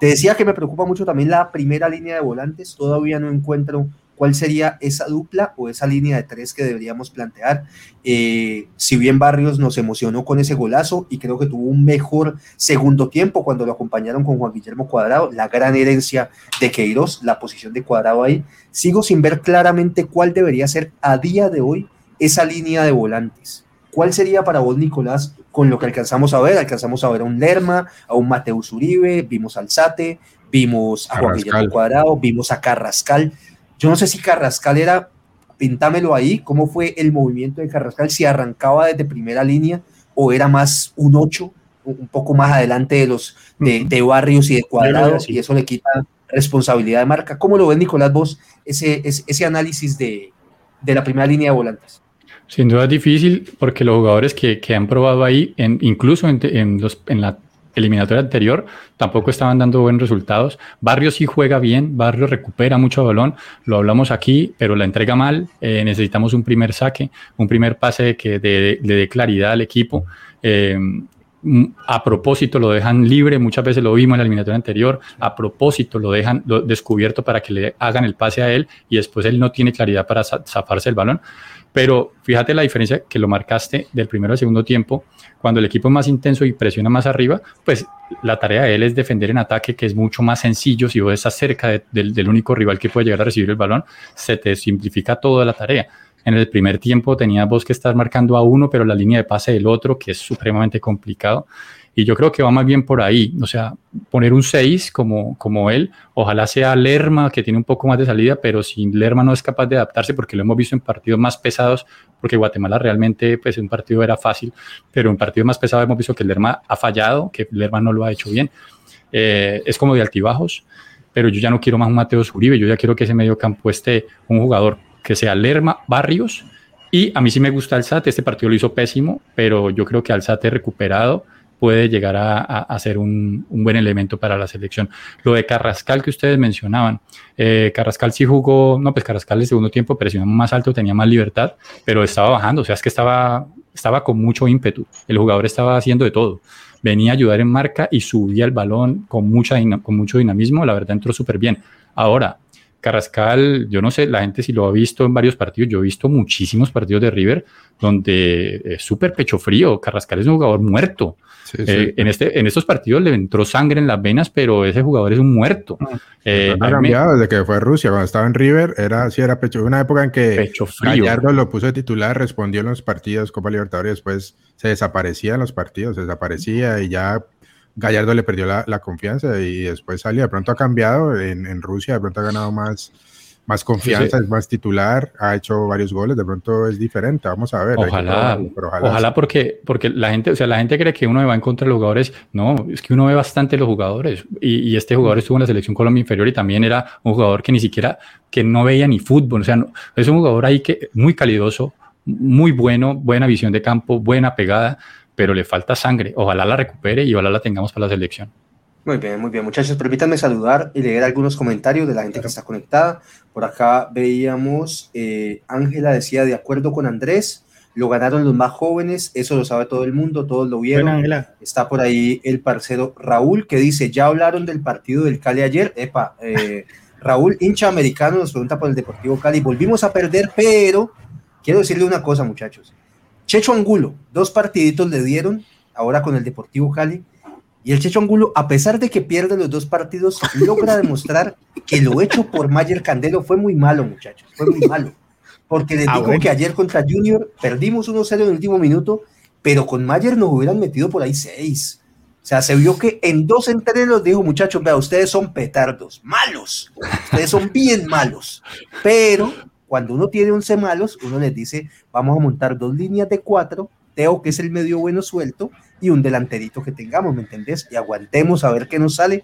te decía que me preocupa mucho también la primera línea de volantes, todavía no encuentro cuál sería esa dupla o esa línea de tres que deberíamos plantear. Eh, si bien Barrios nos emocionó con ese golazo y creo que tuvo un mejor segundo tiempo cuando lo acompañaron con Juan Guillermo Cuadrado, la gran herencia de Queiroz, la posición de Cuadrado ahí, sigo sin ver claramente cuál debería ser a día de hoy esa línea de volantes. ¿Cuál sería para vos, Nicolás, con lo que alcanzamos a ver? Alcanzamos a ver a un Lerma, a un Mateus Uribe, vimos al Sate, vimos a Juan Guillermo Cuadrado, vimos a Carrascal. Yo no sé si Carrascal era, pintámelo ahí, cómo fue el movimiento de Carrascal, si arrancaba desde primera línea o era más un 8, un poco más adelante de los de, Barrios y de Cuadrados, y eso le quita responsabilidad de marca. ¿Cómo lo ves, Nicolás, vos, ese, ese, análisis de, la primera línea de volantes? Sin duda es difícil porque los jugadores que, han probado ahí, en, incluso en, los, en la eliminatoria anterior tampoco estaban dando buenos resultados. Barrio sí juega bien, Barrio recupera mucho balón, lo hablamos aquí, pero la entrega mal. Eh, necesitamos un primer saque, un primer pase que le dé claridad al equipo. Eh, a propósito lo dejan libre, muchas veces lo vimos en la eliminatoria anterior, a propósito lo dejan descubierto para que le hagan el pase a él y después él no tiene claridad para zafarse el balón. Pero fíjate la diferencia que lo marcaste del primero al segundo tiempo, cuando el equipo es más intenso y presiona más arriba, pues la tarea de él es defender en ataque, que es mucho más sencillo. Si vos estás cerca del único rival que puede llegar a recibir el balón, se te simplifica toda la tarea. En el primer tiempo tenías vos que estar marcando a uno, pero la línea de pase del otro, que es supremamente complicado. Y yo creo que va más bien por ahí, o sea, poner un 6 como, como él, ojalá sea Lerma, que tiene un poco más de salida, pero si Lerma no es capaz de adaptarse, porque lo hemos visto en partidos más pesados, porque Guatemala realmente, pues un partido era fácil, pero en partidos más pesados hemos visto que Lerma ha fallado, que Lerma no lo ha hecho bien. Eh, es como de altibajos, pero yo ya no quiero más un Mateo Uribe, yo ya quiero que ese medio campo esté un jugador que sea Lerma, Barrios, y a mí sí me gusta Alzate, este partido lo hizo pésimo, pero yo creo que Alzate recuperado puede llegar a, ser un, buen elemento para la selección. Lo de Carrascal que ustedes mencionaban, eh, Carrascal sí jugó, no, pues Carrascal el segundo tiempo presionó más alto, tenía más libertad, pero estaba bajando, o sea, es que estaba, estaba con mucho ímpetu, el jugador estaba haciendo de todo. Venía a ayudar en marca y subía el balón con, mucha, con mucho dinamismo, la verdad entró súper bien. Ahora, Carrascal, yo no sé, la gente si lo ha visto en varios partidos, yo he visto muchísimos partidos de River donde es súper pecho frío, Carrascal es un jugador muerto. Eh, en, este, en estos partidos le entró sangre en las venas, pero ese jugador es un muerto. Ah. Eh, ha cambiado desde que fue a Rusia, cuando estaba en River, era así, era pecho, una época en que pecho Gallardo lo puso de titular, respondió en los partidos Copa Libertadores, después se desaparecía en los partidos, se desaparecía y ya Gallardo le perdió la, confianza y después salió. De pronto ha cambiado en, Rusia, de pronto ha ganado más, más confianza, es más titular, ha hecho varios goles, de pronto es diferente. Vamos a ver. Ojalá, ojalá, porque, porque la gente, o sea, la gente cree que uno va en contra de los jugadores. No, es que uno ve bastante los jugadores. Y, este jugador estuvo en la selección Colombia inferior y también era un jugador que ni siquiera, que no veía ni fútbol. O sea, es un jugador ahí que muy calidoso, muy bueno, buena visión de campo, buena pegada pero le falta sangre. Ojalá la recupere y ojalá la tengamos para la selección. Muy bien, muy bien, muchachos. Permítanme saludar y leer algunos comentarios de la gente que está conectada. Por acá veíamos, eh, Ángela decía, de acuerdo con Andrés, lo ganaron los más jóvenes, eso lo sabe todo el mundo, todos lo vieron. está por ahí el parcero Raúl que dice, ya hablaron del partido del Cali ayer. Epa, eh, Raúl, hincha americano, nos pregunta por el Deportivo Cali. Volvimos a perder, pero quiero decirle una cosa, muchachos. Checho Angulo, dos partiditos le dieron, ahora con el Deportivo Cali, y el Checho Angulo, a pesar de que pierde los dos partidos, logra demostrar que lo hecho por Mayer Candelo fue muy malo, muchachos, fue muy malo. Porque les ah, digo que ayer contra Junior perdimos 1-0 en el último minuto, pero con Mayer nos hubieran metido por ahí seis. O sea, se vio que en dos entrenos dijo, muchachos, vea, ustedes son petardos, malos, ustedes son bien malos, pero cuando uno tiene 11 malos, uno les dice, vamos a montar dos líneas de cuatro, Teo, que es el medio bueno suelto, y un delanterito que tengamos, ¿me entendés? Y aguantemos a ver qué nos sale.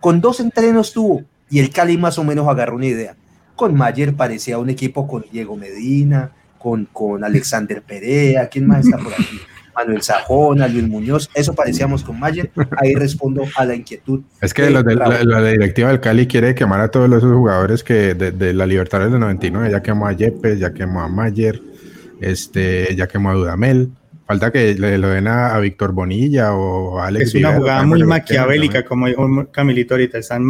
Con dos entrenos tuvo, y el Cali más o menos agarró una idea. Con Mayer parecía un equipo con Diego Medina, con, con Alexander Perea, ¿quién más está por aquí? Manuel Sajona, Luis Muñoz, eso parecíamos con Mayer, ahí respondo a la inquietud. Es que la, directiva del Cali quiere quemar a todos esos jugadores que de, la Libertadores del 99, ya quemó a Yepes, ya quemó a Mayer, este, ya quemó a Dudamel. Falta que le lo den a, Víctor Bonilla o a Alex. Es una jugada muy maquiavélica, como dijo Camilito ahorita. Están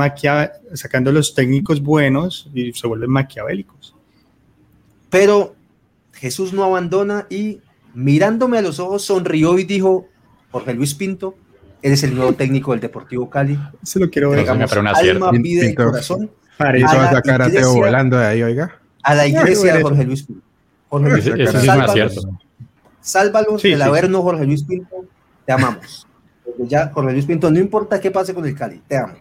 sacando los técnicos buenos y se vuelven maquiavélicos. Pero Jesús no abandona y mirándome a los ojos, sonrió y dijo, Jorge Luis Pinto, eres el nuevo técnico del Deportivo Cali. Se lo quiero ver. Digamos, alma, vida y corazón. Para eso va a sacar a Teo volando de ahí, oiga. A la iglesia de Jorge Luis Pinto. Jorge Luis Pinto, eso, sálvalos, sálvalos del Averno, Jorge Luis Pinto. Te amamos. ya, Jorge Luis Pinto, no importa qué pase con el Cali, te amo.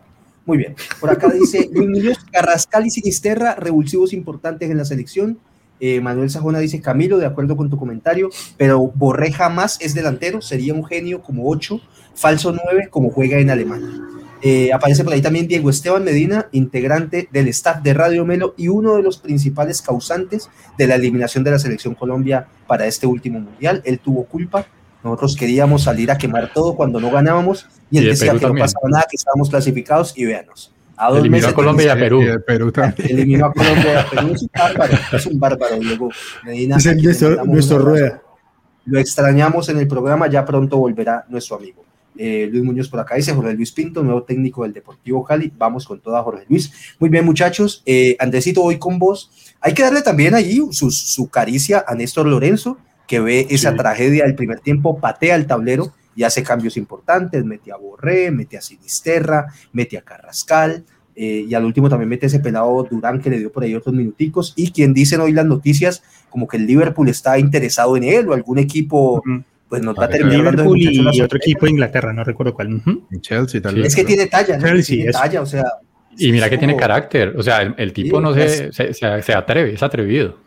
Muy bien. Por acá dice Luis Carrascal y Sinisterra, revulsivos importantes en la selección. Eh, Manuel Sajona dice, Camilo, de acuerdo con tu comentario, pero Borré jamás es delantero, sería un genio como 8, falso 9 como juega en Alemania. Eh, aparece por ahí también Diego Esteban Medina, integrante del staff de Radio Melo y uno de los principales causantes de la eliminación de la selección Colombia para este último mundial. Él tuvo culpa Nosotros queríamos salir a quemar todo cuando no ganábamos y él decía que no pasaba nada, que estábamos clasificados y véanos. A dos Eliminó a Colombia y a Perú. Eliminó a Colombia y a Perú. Es un bárbaro, es un bárbaro, Diego Medina. Es el nuestro, nuestro rueda. Lo extrañamos en el programa, ya pronto volverá nuestro amigo. Eh, Luis Muñoz por acá dice Jorge Luis Pinto, nuevo técnico del Deportivo Cali. Vamos con toda Jorge Luis. Muy bien, muchachos. Eh, Andresito, voy con vos. Hay que darle también ahí su, su caricia a Néstor Lorenzo, que ve esa tragedia del primer tiempo, patea el tablero y hace cambios importantes. Mete a Borré, mete a Sinisterra, mete a Carrascal. Eh, y al último también mete ese pelado Durán que le dio por ahí otros minuticos. Y quien dicen hoy las noticias, como que el Liverpool está interesado en él o algún equipo pues nos va a terminar y otro equipo de Inglaterra, no recuerdo cuál. Chelsea tal Es que tiene talla, ¿no? tiene talla, o sea. Y mira que tiene carácter, o sea, el, tipo no se, se, se, atreve, es atrevido.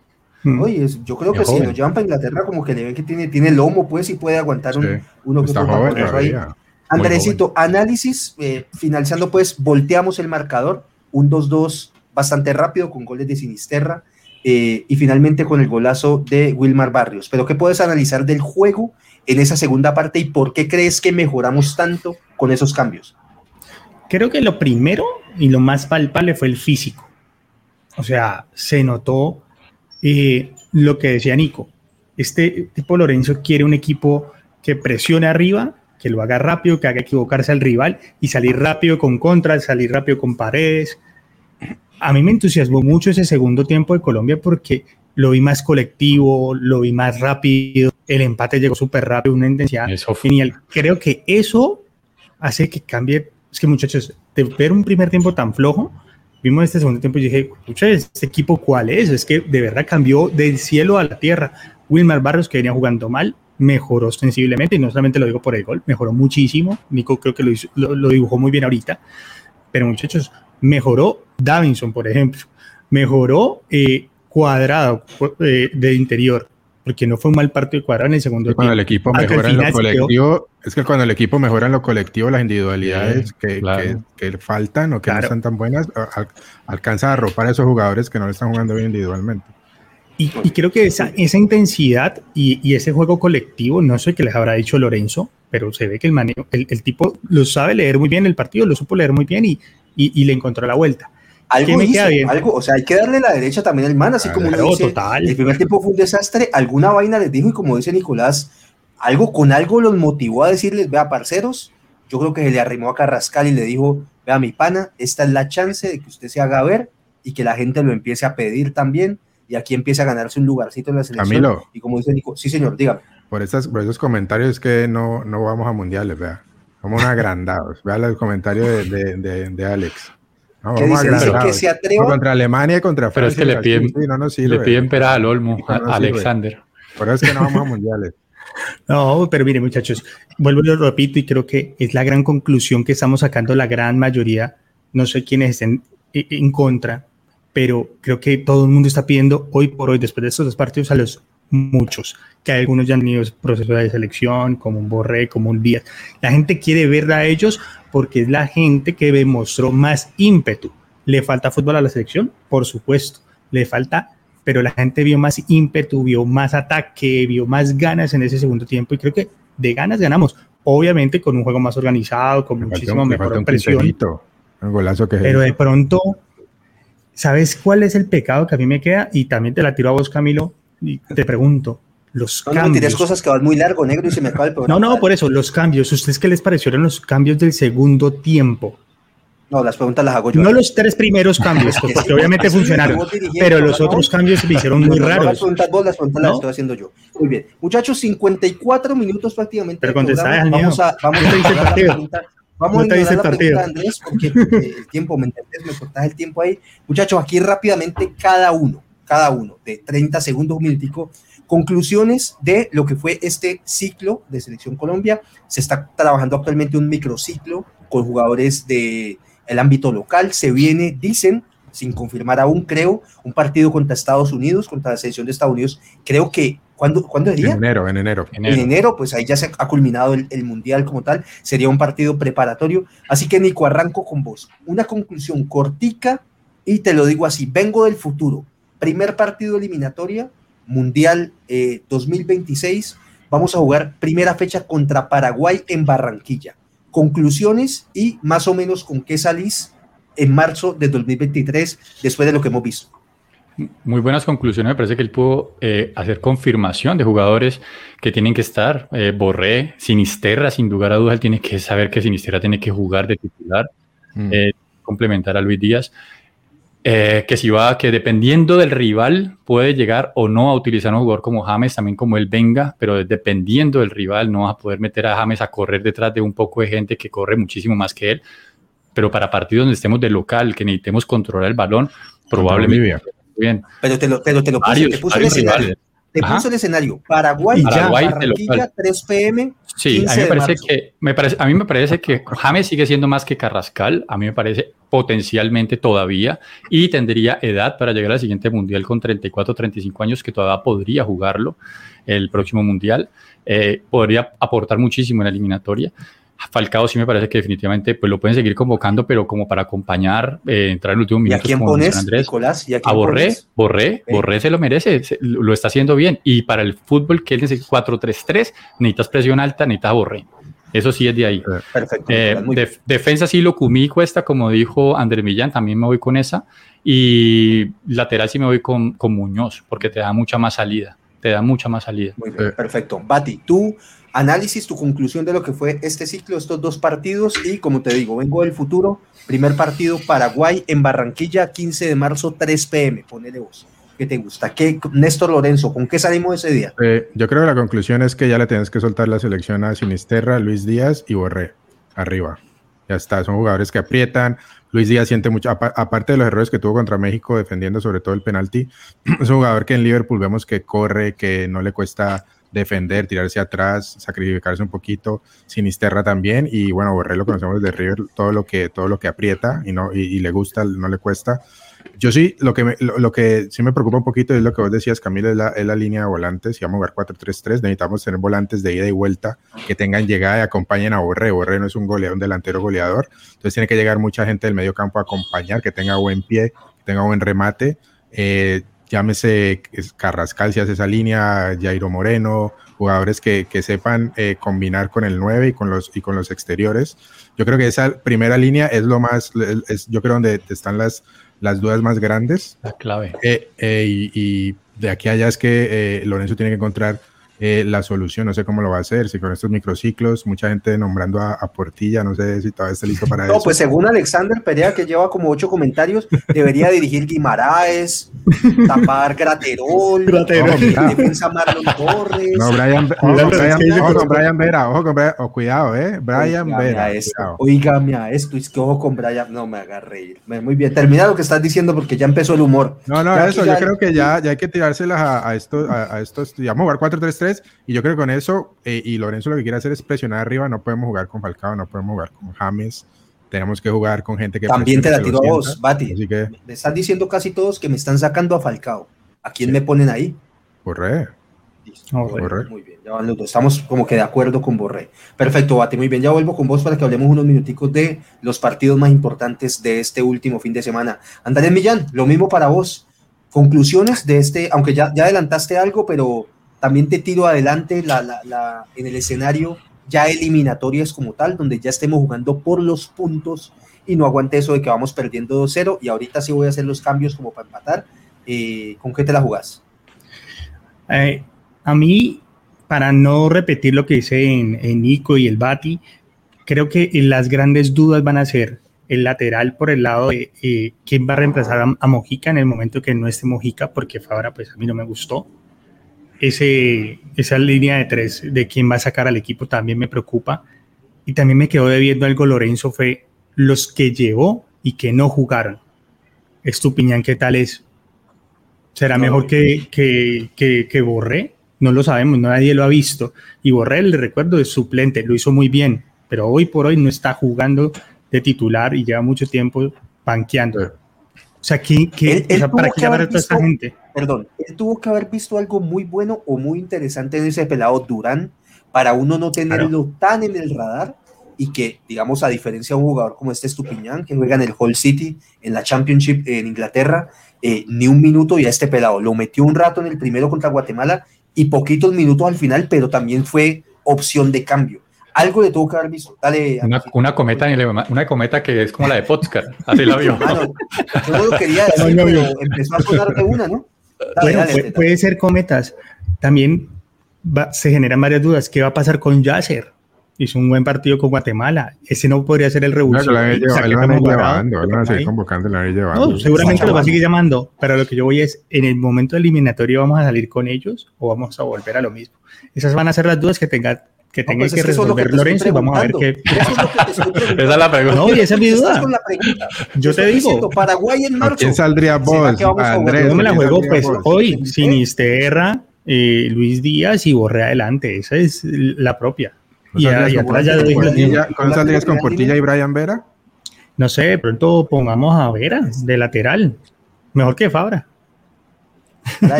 Oye, yo creo que si lo llevan para Inglaterra, como que le ven que tiene, tiene lomo, pues, y puede aguantar un, uno que otro ahí. Andresito, análisis, eh, finalizando, pues, volteamos el marcador, un 2-2 bastante rápido con goles de Sinisterra. Eh, y finalmente con el golazo de Wilmar Barrios. Pero ¿qué puedes analizar del juego en esa segunda parte y por qué crees que mejoramos tanto con esos cambios? Creo que lo primero y lo más palpable fue el físico. O sea, se notó eh, lo que decía Nico. Este tipo Lorenzo quiere un equipo que presione arriba, que lo haga rápido, que haga equivocarse al rival y salir rápido con contras, salir rápido con paredes. A mí me entusiasmó mucho ese segundo tiempo de Colombia porque lo vi más colectivo, lo vi más rápido, el empate llegó súper rápido, una intensidad genial. Creo que eso hace que cambie. Es que, muchachos, de ver un primer tiempo tan flojo, vimos este segundo tiempo y dije, escucha, ¿este equipo cuál es? Es que de verdad cambió del cielo a la tierra. Wilmar Barrios, que venía jugando mal, mejoró sensiblemente, y no solamente lo digo por el gol, mejoró muchísimo. Nico creo que lo, lo dibujó muy bien ahorita. Pero, muchachos, mejoró Davinson, por ejemplo. Mejoró eh, Cuadrado eh, de interior porque no fue un mal partido de cuadrado en el segundo cuando el equipo mejora en lo colectivo, es que cuando el equipo mejora en lo colectivo, las individualidades que, que, faltan o que no están tan buenas, alcanza a arropar a esos jugadores que no le están jugando bien individualmente. Y, y creo que esa, esa intensidad y, y, ese juego colectivo, no sé qué les habrá dicho Lorenzo, pero se ve que el, manejo, el, el, tipo lo sabe leer muy bien el partido, lo supo leer muy bien y, y le encontró la vuelta algo hizo, algo, o sea, hay que darle la derecha también al man, así como dice, el primer tiempo fue un desastre, alguna vaina les dijo y como dice Nicolás, algo con algo los motivó a decirles, vea, parceros, yo creo que se le arrimó a Carrascal y le dijo, vea, mi pana, esta es la chance de que usted se haga ver y que la gente lo empiece a pedir también y aquí empiece a ganarse un lugarcito en la selección. Y como dice Nico, sí señor, dígame. Por, estas, por esos comentarios que no, no vamos a mundiales, vea. Somos agrandados. Vea los comentarios de, de, de Alex. No, que dice, que se atreva. Contra Alemania y contra Francia. Pero es que le piden, no, no le piden pera al Olmo, a, Alexander. Por eso es que no vamos a mundiales. No, pero mire, muchachos, vuelvo y lo repito, y creo que es la gran conclusión que estamos sacando la gran mayoría. No sé quiénes estén en contra, pero creo que todo el mundo está pidiendo hoy por hoy, después de estos dos partidos, a los muchos, que algunos ya han tenido proceso de selección, como un Borré, como un Díaz. La gente quiere ver a ellos porque es la gente que demostró más ímpetu. ¿Le falta fútbol a la selección? Por supuesto, le falta, pero la gente vio más ímpetu, vio más ataque, vio más ganas en ese segundo tiempo y creo que de ganas ganamos. Obviamente con un juego más organizado, con muchísimo mejor presión. golazo que pero de pronto, ¿sabes cuál es el pecado que a mí me queda? Y también te la tiro a vos, Camilo, y te pregunto, los no, cambios. No, cosas que van muy largo, negro, y se me acaba el programa. No, no, por eso, los cambios. ¿Ustedes qué les parecieron los cambios del segundo tiempo? No, las preguntas las hago yo. No los tres primeros cambios, porque obviamente funcionaron, pero los otros cambios se me hicieron muy raros. las preguntas vos, las preguntas las estoy haciendo yo. Muy bien. Muchachos, 54 minutos prácticamente. Pero contestá Vamos a, vamos a el partido. Vamos a ignorar la pregunta Andrés, porque eh, el tiempo, ¿me entendés? Me cortás el tiempo ahí. Muchachos, aquí rápidamente cada uno cada uno, de 30 segundos, un minutico. Conclusiones de lo que fue este ciclo de Selección Colombia. Se está trabajando actualmente un microciclo con jugadores del el ámbito local. Se viene, dicen, sin confirmar aún, creo, un partido contra Estados Unidos, contra la selección de Estados Unidos. Creo que, ¿cuándo, ¿cuándo día? En enero, en enero. En enero, pues ahí ya se ha culminado el, el, Mundial como tal. Sería un partido preparatorio. Así que, Nico, arranco con vos. Una conclusión cortica y te lo digo así, vengo del futuro primer partido eliminatoria, Mundial 2026, eh, vamos a jugar primera fecha contra Paraguay en Barranquilla. Conclusiones y más o menos con qué salís en marzo de 2023 después de lo que hemos visto. Muy buenas conclusiones. Me parece que él pudo eh, hacer confirmación de jugadores que tienen que estar. Eh, Borré, Sinisterra, sin lugar a dudas, él tiene que saber que Sinisterra tiene que jugar de titular, mm. eh, complementar a Luis Díaz. Que si va, que dependiendo del rival puede llegar o no a utilizar a un jugador como James, también como él venga, pero dependiendo del rival no vas a poder meter a James a correr detrás de un poco de gente que corre muchísimo más que él. Pero para partidos donde estemos de local, que necesitemos controlar el balón, probablemente bien. Pero te lo, pero te lo puse, te. Te puso el escenario. Paraguay, Paraguay Barranquilla, 3 pm. Sí, a mí me parece que me parece, a mí me parece que James sigue siendo más que Carrascal. A mí me parece potencialmente todavía y tendría edad para llegar al siguiente mundial con 34, 35 años que todavía podría jugarlo el próximo mundial. Eh, podría aportar muchísimo en la eliminatoria. Falcao sí me parece que definitivamente pues lo pueden seguir convocando, pero como para acompañar, eh, entrar en el último minuto. ¿Y a quién pones, Andrés, Nicolás? a, Borré, Borré, Borré se lo merece, lo está haciendo bien. Y para el fútbol que él dice 4-3-3, necesitas presión alta, necesitas Borré. Eso sí es de ahí. Perfecto. Eh, defensa sí lo cumí cuesta, como dijo Andrés Millán, también me voy con esa. Y lateral sí me voy con, con Muñoz, porque te da mucha más salida. Te da mucha más salida. Muy bien, perfecto. Bati, tú análisis, tu conclusión de lo que fue este ciclo, estos dos partidos y como te digo, vengo del futuro, primer partido Paraguay en Barranquilla, 15 de marzo, 3 pm, ponele vos. ¿Qué te gusta? ¿Qué, Néstor Lorenzo, ¿con qué salimos ese día? Eh, yo creo que la conclusión es que ya le tienes que soltar la selección a Sinisterra, Luis Díaz y Borré, arriba. Ya está, son jugadores que aprietan. Luis Díaz siente mucho, aparte de los errores que tuvo contra México defendiendo sobre todo el penalti, es un jugador que en Liverpool vemos que corre, que no le cuesta defender, tirarse atrás, sacrificarse un poquito, Sinisterra también, y bueno, Borré lo conocemos desde River, todo lo que, todo lo que aprieta y, no, y, le gusta, no le cuesta. Yo sí, lo que, lo, que sí me preocupa un poquito es lo que vos decías, Camilo, es la, es la línea de volantes. Si vamos a jugar 4-3-3, necesitamos tener volantes de ida y vuelta que tengan llegada y acompañen a Borré. Borré no es un goleador, un delantero goleador. Entonces tiene que llegar mucha gente del medio campo a acompañar, que tenga buen pie, que tenga buen remate. Eh, llámese Carrascal si hace esa línea, Jairo Moreno, jugadores que, que sepan eh, combinar con el 9 y con, los, y con los exteriores. Yo creo que esa primera línea es lo más, es, yo creo donde están las, las dudas más grandes. La clave. Eh, eh, y, y, de aquí a allá es que Lorenzo tiene que encontrar eh, la solución. No sé cómo lo va a hacer, si con estos microciclos, mucha gente nombrando a, Portilla, no sé si todavía está listo para eso. No, pues según Alexander Perea, que lleva como ocho comentarios, debería dirigir Guimaraes, tapar Graterol, Graterol. defensa Marlon Torres. No, Brian, ojo, Brian, ojo con Brian Vera, ojo con Brian, oh, cuidado, eh, Brian Vera. Oígame a esto, es que ojo con Brian, no me haga reír. Muy bien, termina lo que estás diciendo porque ya empezó el humor. No, no, eso, yo creo que ya, ya hay que tirárselas a, a, estos, a, a estos, digamos, jugar 4-3-3 y yo creo que con eso, eh, y Lorenzo lo que quiere hacer es presionar arriba, no podemos jugar con Falcao, no podemos jugar con James, tenemos que jugar con gente que... También te la tiro a vos, Bati. Me están diciendo casi todos que me están sacando a Falcao. ¿A quién me ponen ahí? Borré. Borré. Muy bien, ya van los dos. Estamos como que de acuerdo con Borré. Perfecto, Bati. Muy bien, ya vuelvo con vos para que hablemos unos minuticos de los partidos más importantes de este último fin de semana. Andrés Millán, lo mismo para vos. Conclusiones de este, aunque ya, ya adelantaste algo, pero también te tiro adelante en el escenario ya eliminatorias como tal, donde ya estemos jugando por los puntos y no aguante eso de que vamos perdiendo 2-0 y ahorita sí voy a hacer los cambios como para empatar. Eh, ¿Con qué te la jugás? Eh, a mí, para no repetir lo que dice en, Nico y el Bati, creo que las grandes dudas van a ser el lateral por el lado de eh, quién va a reemplazar a, a, Mojica en el momento que no esté Mojica, porque ahora pues a mí no me gustó ese, esa línea de tres de quién va a sacar al equipo también me preocupa. Y también me quedó debiendo algo Lorenzo fue los que llevó y que no jugaron. Estupiñán, ¿qué tal es? ¿Será mejor que, que, que, que, Borré? No lo sabemos, nadie lo ha visto. Y Borré, le recuerdo, es suplente, lo hizo muy bien, pero hoy por hoy no está jugando de titular y lleva mucho tiempo banqueando. O sea, ¿qué, ¿para qué llamar a toda esta gente? Perdón, él tuvo que haber visto algo muy bueno o muy interesante en ese pelado Durán para uno no tenerlo tan en el radar y que, digamos, a diferencia de un jugador como este Estupiñán, que juega en el Hall City, en la Championship en Inglaterra, eh, ni un minuto y a este pelado lo metió un rato en el primero contra Guatemala y poquitos minutos al final, pero también fue opción de cambio. Algo le tuvo que haber visto. Dale. Una, una cometa, una cometa que es como la de Potscar. Así la vio. Ah, no, yo no lo quería decir, pero empezó a sonar de una, ¿no? Dale, bueno, dale, puede, puede, ser cometas. También va, se generan varias dudas. ¿Qué va a pasar con Yasser? hizo un buen partido con Guatemala. Ese no podría ser el revulsivo. No, lo van a ir llevando, lo van a seguir convocando, lo van a ir llevando. No, seguramente lo va a seguir llamando, pero lo que yo voy es, en el momento eliminatorio vamos a salir con ellos o vamos a volver a lo mismo. Esas van a ser las dudas que tenga que tenga pues que resolver que Lorenzo y vamos a ver qué. esa es la pregunta. No, y esa es mi duda. Yo te digo. Paraguay en marzo. ¿Quién saldría vos? Andrés. Yo me la juego pues hoy, Sinisterra, eh, Luis Díaz y Borré adelante. Esa es la propia. Y, atrás ya ¿Cómo saldrías con Portilla y Brian Vera? No sé, de pronto pongamos a Vera de lateral. Mejor que Fabra.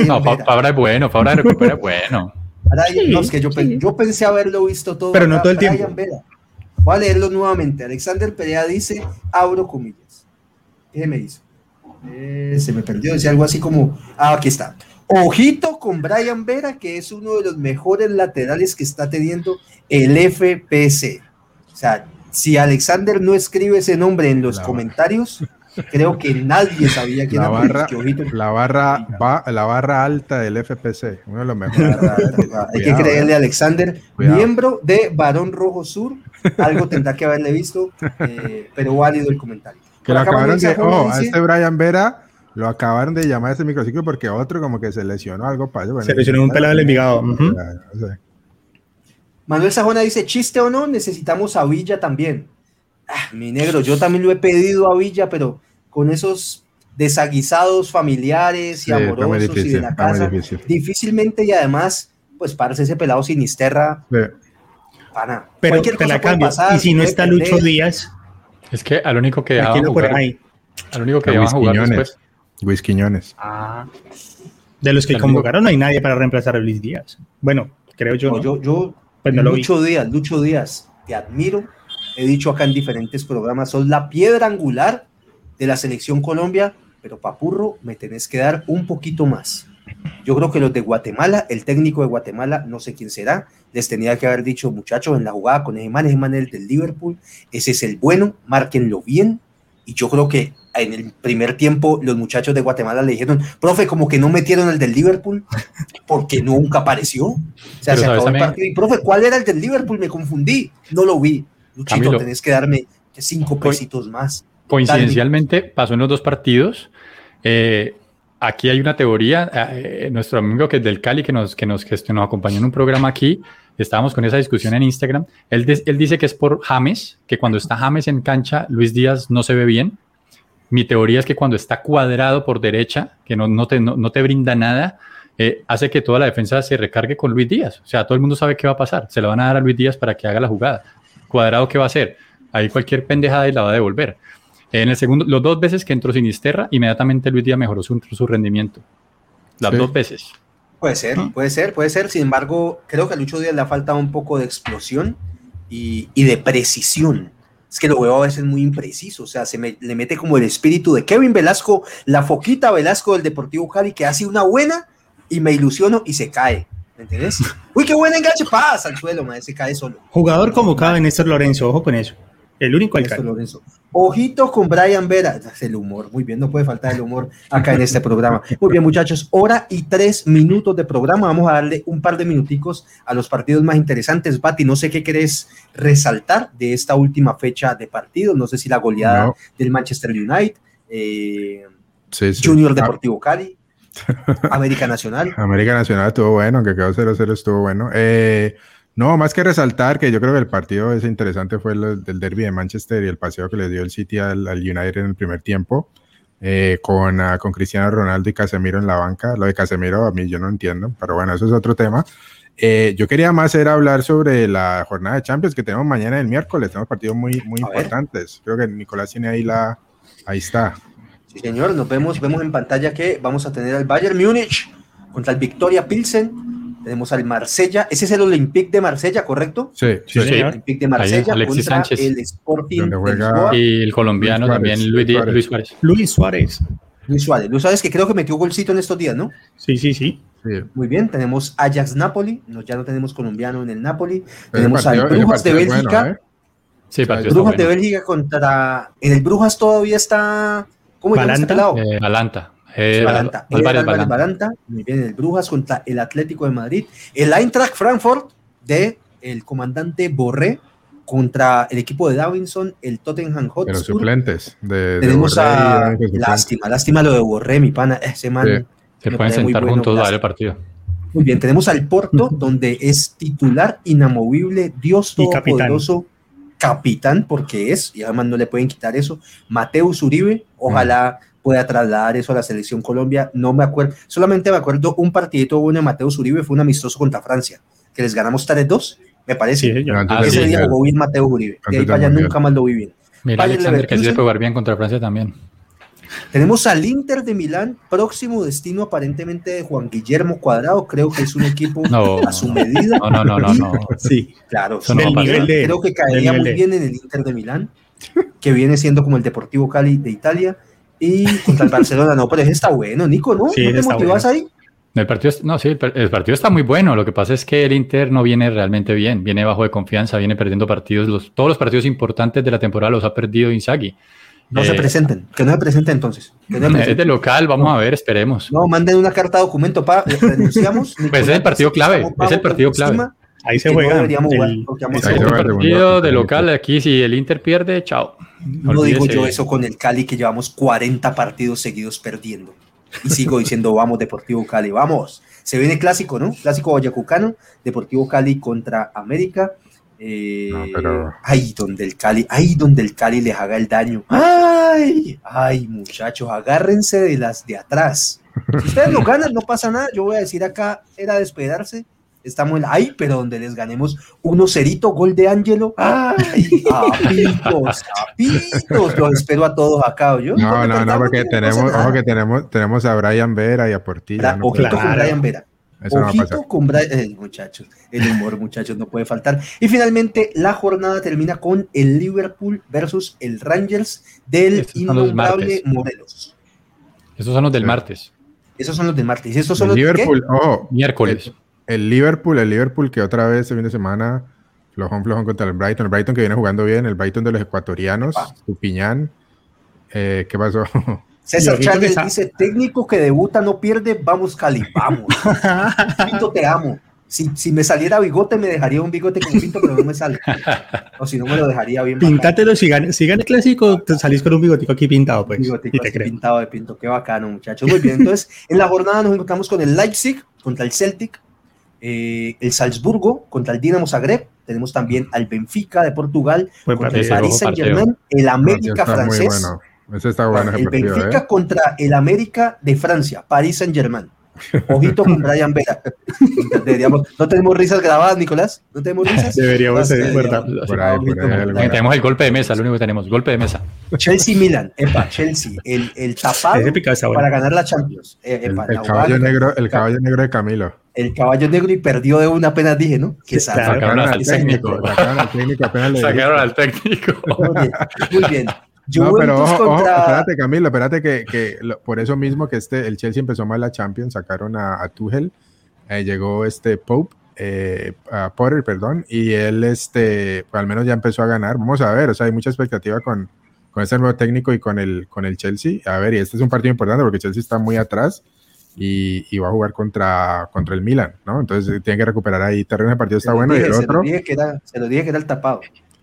no, Fabra es bueno, Fabra recupera es bueno. No, es que yo, yo, pensé haberlo visto todo. Pero no todo el tiempo. Vera. Voy a leerlo nuevamente. Alexander Perea dice, abro comillas. ¿Qué me hizo? Eh, se me perdió, decía algo así como, ah, aquí está. Ojito con Brian Vera, que es uno de los mejores laterales que está teniendo el FPC. O sea, si Alexander no escribe ese nombre en los comentarios, creo que nadie sabía quién la era. Barra, la, barra, va, la barra alta del FPC, uno de los mejores. Hay que creerle a Alexander, miembro de Barón Rojo Sur. Algo tendrá que haberle visto, eh, pero válido el comentario. Que lo acabaron de, oh, a este Brian Vera lo acabaron de llamar a este microciclo porque otro como que se lesionó algo para se lesionó un pelado del Envigado. Manuel Sajona dice, chiste o no, necesitamos a Villa también. Ah, mi negro, yo también lo he pedido a Villa, pero con esos desaguisados familiares y amorosos y de la casa, difícilmente y además, pues parece ese pelado sinisterra. Sí. Pana. Pero te la cambio. y si no está Lucho Díaz. Es que al único que dejaba jugar, al único que a jugar después, Luis Quiñones. Ah. De los que convocaron no hay nadie para reemplazar a Luis Díaz. Bueno, creo yo. No, yo, yo pues Lucho Díaz, Lucho Díaz, te admiro. He dicho acá en diferentes programas, sos la piedra angular de la selección Colombia, pero Papurro, me tenés que dar un poquito más. Yo creo que los de Guatemala, el técnico de Guatemala, no sé quién será, les tenía que haber dicho, muchachos, en la jugada con ese man, ese man el del Liverpool, ese es el bueno, márquenlo bien. Y yo creo que en el primer tiempo los muchachos de Guatemala le dijeron, profe, como que no metieron el del Liverpool porque nunca apareció. O sea, se acabó el partido. Y, profe, ¿cuál era el del Liverpool? Me confundí, no lo vi. Luchito, tenés que darme cinco pesitos más. Coincidencialmente pasó en los dos partidos. Eh, aquí hay una teoría, eh, nuestro amigo que es del Cali, que nos, que nos, que nos acompañó en un programa aquí, estábamos con esa discusión en Instagram, él, él dice que es por James, que cuando está James en cancha, Luis Díaz no se ve bien, mi teoría es que cuando está cuadrado por derecha, que no, no, te, no, te brinda nada, eh, hace que toda la defensa se recargue con Luis Díaz. O sea, todo el mundo sabe qué va a pasar. Se lo van a dar a Luis Díaz para que haga la jugada. Cuadrado, ¿qué va a hacer? Ahí cualquier pendejada y la va a devolver. En el segundo, los dos veces que entró Sinisterra, inmediatamente Luis Díaz mejoró su, su rendimiento. Las dos veces. Puede ser, puede ser, puede ser. Sin embargo, creo que a Lucho Díaz le ha faltado un poco de explosión y, y de precisión es que lo veo a veces muy impreciso, o sea, se me, le mete como el espíritu de Kevin Velasco, la foquita Velasco del Deportivo Cali, que hace una buena y me ilusiono y se cae. ¿Me entiendes? Uy, qué buena enganche, pasa al suelo, madre, se cae solo. Jugador convocado en Néstor Lorenzo, ojo con eso. El único alcalde. Lorenzo. Ojito con Brian Vera. El humor, muy bien, no puede faltar el humor acá en este programa. Muy bien, muchachos, hora y tres minutos de programa. Vamos a darle un par de minuticos a los partidos más interesantes. Bati, no sé qué querés resaltar de esta última fecha de partido. No sé si la goleada del Manchester United, eh, Junior ah. Deportivo Cali, América Nacional. América Nacional estuvo bueno, aunque quedó 0-0, estuvo bueno. Eh, no, más que resaltar que yo creo que el partido ese interesante fue el del derby de Manchester y el paseo que le dio el City al, United en el primer tiempo, eh, con, uh, con Cristiano Ronaldo y Casemiro en la banca. Lo de Casemiro a mí yo no entiendo, pero bueno, eso es otro tema. Eh, yo quería más era hablar sobre la jornada de Champions que tenemos mañana el miércoles. Tenemos partidos muy, muy importantes. Creo que Nicolás tiene ahí la. Ahí está. Sí, señor. Nos vemos, vemos en pantalla que vamos a tener al Bayern Múnich contra el Victoria Pilsen tenemos al Marsella, ese es el Olympique de Marsella, ¿correcto? Sí, sí, sí. El Olympique de Marsella Alexis Sánchez. el Sporting y el colombiano también Luis, Suárez. Luis Suárez. Luis Suárez. Luis Suárez que creo que metió golcito en estos días, ¿no? Sí, sí, sí. Muy bien, tenemos Ajax Napoli, no, ya no tenemos colombiano en el Napoli. Pero tenemos partido- al Brujas de Bélgica. bueno, ¿eh? Sí, Brujas de bueno. Bélgica contra. En el Brujas todavía está. ¿Cómo se llama este Balanta. pelado? Eh, Balanta. Eh, Balanta. Álvarez Álvarez Balanta. Balanta. Muy bien, el Brujas contra el Atlético de Madrid. El Eintracht Frankfurt de el comandante Borré contra el equipo de Davinson, el Tottenham Hotspur. suplentes. De, de Tenemos Borré a. suplentes. Lástima, lástima lo de Borré, mi pana. Ese man. Sí. Se pueden sentar bueno, juntos a ver el partido. Muy bien, tenemos al Porto, donde es titular inamovible, Dios todopoderoso, capitán, porque es, y además no le pueden quitar eso, Mateus Uribe, ojalá pueda trasladar eso a la selección Colombia, no me acuerdo, solamente me acuerdo un partidito bueno de Mateus Uribe, fue un amistoso contra Francia, que les ganamos 3-2, me parece. Sí, Ah, Ese día jugó bien Mateus Uribe, de ahí para allá nunca más lo vi bien. Mira, Alexander, que sí se puede jugar bien contra Francia también. Tenemos al Inter de Milán, próximo destino aparentemente de Juan Guillermo Cuadrado, creo que es un equipo No. a su medida. No, no, no, no. no. Sí. Claro, sí, no creo- pasar. de- creo que caería nivel muy bien en el Inter de Milán, que viene siendo como el Deportivo Cali de Italia, y contra el Barcelona. No, pero ese está bueno, Nico, ¿no? Sí, ¿No te motivas bueno. ahí? El partido, no, sí, el, partido está muy bueno. Lo que pasa es que el Inter no viene realmente bien. Viene bajo de confianza, viene perdiendo partidos. Los, todos los partidos importantes de la temporada los ha perdido Inzaghi. No se Eh, presenten, que no se presenten entonces. que no se Es de local, vamos a ver, esperemos. No, manden una carta de documento para renunciamos. Pues es el partido clave, es el partido clave. Ahí se no juega. jugar, el- partido de local aquí, si el Inter pierde, chao. No digo Olvídese. yo eso con el Cali, que llevamos 40 partidos seguidos perdiendo. Y sigo diciendo, vamos, Deportivo Cali, vamos. Se viene clásico, ¿no? Clásico guayacucano, Deportivo Cali contra América. Eh, No, pero- Ay, donde el Cali, ay, donde el Cali les haga el daño. Ay, ay, muchachos, agárrense de las de atrás. Si ustedes lo ganan, no pasa nada. Yo voy a decir acá, era despedarse. Estamos en ay, pero donde les ganemos uno cerito, gol de Ángelo. Ay, apitos, apitos. Los espero a todos acá, ¿yo? No, no, no, porque tenemos, ojo que tenemos, tenemos a Brian Vera y a Portilla. no Ojito puede- con Claro. Brian Vera. Eso no va a pasar. Ojito con Brian, eh, muchachos, el humor, muchachos, no puede faltar. Y finalmente, la jornada termina con el Liverpool versus el Rangers del innombrable. Morelos. Estos son los del Sí. martes, Esos son los de martes. Estos son El los de? Liverpool, ojo, miércoles. el Liverpool, el Liverpool que otra vez este fin de semana flojón, flojón contra el Brighton, el Brighton que viene jugando bien, el Brighton de los ecuatorianos, Epa. Tupiñán. Eh, ¿Qué pasó? César Chávez esa- dice, técnico que debuta no pierde, vamos Cali, vamos. Pinto, te amo. Si, si me saliera bigote, me dejaría un bigote como Pinto, pero no me sale. O si no, me lo dejaría bien. Pintátelo, si gana, si gana el clásico, te salís con un bigotico aquí pintado, pues. Bigotico y te pintado de pinto, qué bacano, muchachos. Muy bien, entonces en la jornada nos encontramos con el Leipzig contra el Celtic, eh, el Salzburgo contra el Dinamo Zagreb, tenemos también al Benfica de Portugal Buen contra el. Paris Saint Germain, el América francés, bueno. Ese está bueno el partido, Benfica ¿eh? contra el América de Francia, Paris Saint Germain. Ojito con Brian Vera. Deberíamos- no tenemos risas grabadas, Nicolás. No tenemos risas. Deberíamos ser, algo. Brian. Tenemos el golpe de mesa, lo único que tenemos, golpe de mesa. Chelsea Milan, epa, Chelsea, el, el tapado bueno. para ganar la Champions. Eh, El, epa, el la caballo negro, el caballo negro de Camilo. el caballo negro y perdió de una apenas dije, ¿no? Que Sí, sabe. claro. Sacaron al Esa gente- técnico. Sacaron al técnico apenas le Sacaron al técnico. Muy bien. No, pero ojo, ojo, espérate, Camilo, espérate que, que lo- por eso mismo que este, el Chelsea empezó mal la Champions, sacaron a, a Tuchel, eh, llegó este Pope, eh, a Potter, perdón, y él, este, pues al menos ya empezó a ganar. Vamos a ver, o sea, hay mucha expectativa con, con este nuevo técnico y con el, con el Chelsea. A ver, y este es un partido importante porque Chelsea está muy atrás y, y va a jugar contra, contra el Milan, ¿no? Entonces tiene que recuperar ahí terreno. El partido está bueno y el se lo otro. dije que era, se lo dije que era el tapado.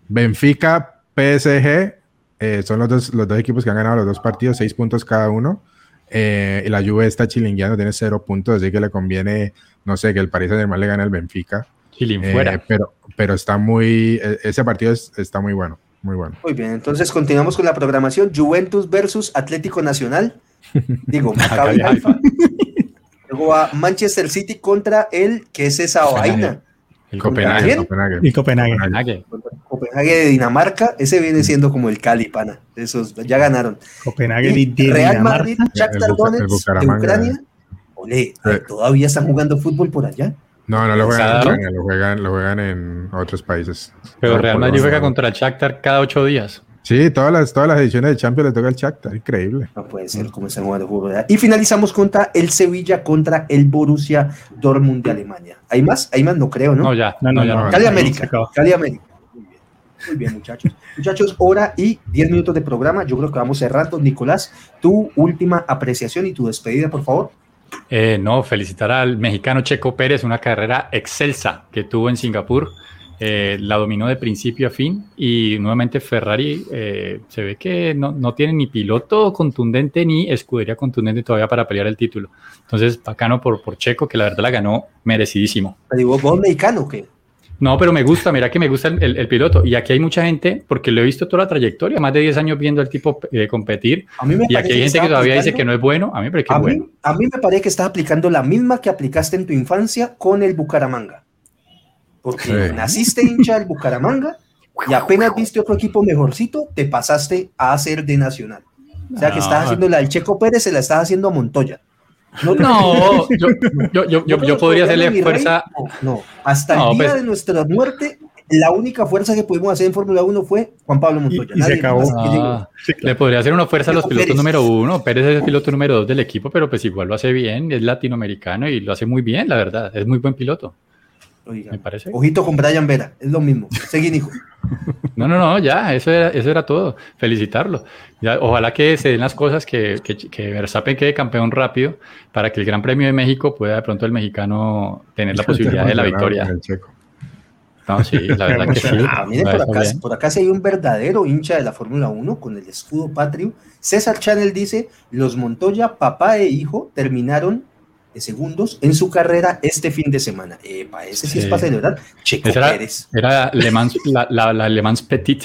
Benfica, PSG, eh, son los dos, los dos equipos que han ganado los dos partidos, seis puntos cada uno. Eh, y la Juve está chilingueando, tiene cero puntos, así que le conviene, no sé, que el Paris Saint Germain le gane al Benfica. Chilín Eh, fuera. pero, pero está muy, eh, ese partido es- está muy bueno, muy bueno. Muy bien, entonces continuamos con la programación. Juventus versus Atlético Nacional. Digo, Maccabi. Luego va Manchester City contra el, que es esa vaina? El Copenhague, quién? Copenhague. Y Copenhague. De Dinamarca. Ese viene siendo como el Cali, pana. Esos ya ganaron. Copenhague Y de, de Real Dinamarca. Madrid, Shakhtar Donetsk de. Ucrania. Ole, todavía están jugando fútbol por allá. No, no lo juegan en. Ucrania, lo juegan, lo juegan en otros países. Pero Real Madrid juega contra el Shakhtar cada ocho días. Sí, todas las, todas las ediciones de Champions le toca el Shakhtar, increíble. No puede ser como de juego, ¿verdad? Y finalizamos contra el Sevilla contra el Borussia Dortmund de Alemania. ¿Hay más? ¿Hay más? No creo, ¿no? No, ya. No, no, ya no. Cali América. Cali América. Muy bien. Muy bien, muchachos. Muchachos, hora y 10 minutos de programa. Yo creo que vamos cerrando. Nicolás, tu última apreciación y tu despedida, por favor. Eh, no, felicitar al mexicano Checo Pérez, una carrera excelsa que tuvo en Singapur. Eh, la dominó de principio a fin y nuevamente Ferrari eh, se ve que no, no tiene ni piloto contundente ni escudería contundente todavía para pelear el título. Entonces, bacano por, por Checo, que la verdad la ganó merecidísimo. Digo, ¿vos mexicano o qué? No, pero me gusta, mira que me gusta el, el- el piloto. Y aquí hay mucha gente, porque lo he visto toda la trayectoria, más de 10 años viendo al tipo eh, competir. A mí me Y aquí hay gente que todavía dice que no es bueno. A mí me parece que a es mí, bueno. a mí me parece que estás aplicando la misma que aplicaste en tu infancia con el Bucaramanga. Porque Sí. naciste hincha del Bucaramanga y apenas viste otro equipo mejorcito, te pasaste a hacer de Nacional. O sea que estás haciendo la del Checo Pérez, se la estás haciendo a Montoya. No, yo, yo, yo, yo, yo podría hacerle rey, fuerza. No, no. hasta No, el día pues- de nuestra muerte, la única fuerza que pudimos hacer en Fórmula 1 fue Juan Pablo Montoya. Y- y se acabó. Ah, le podría hacer una fuerza a los pilotos Pérez. número uno. Pérez es el piloto número dos del equipo, pero pues igual lo hace bien, es latinoamericano y lo hace muy bien, la verdad. Es muy buen piloto, Oiga, me parece. Ojito con Brian Vera, es lo mismo. Seguí, Nico. No, no, no, ya, eso era, eso era todo. Felicitarlo. Ya, ojalá que se den las cosas, que, que, que Verstappen quede campeón rápido para que el Gran Premio de México pueda de pronto el mexicano tener la posibilidad de la victoria. No, sí, la verdad que sí. Ah, miren, por acá, bien. por acá sí hay un verdadero hincha de la Fórmula 1 con el escudo patrio. César Chanel dice, los Montoya, papá e hijo, terminaron de segundos en su carrera este fin de semana. Epa, ese sí, es Sí. para celebrar. Checo era, Pérez. era Le Mans, la, la, la Le Mans Petit,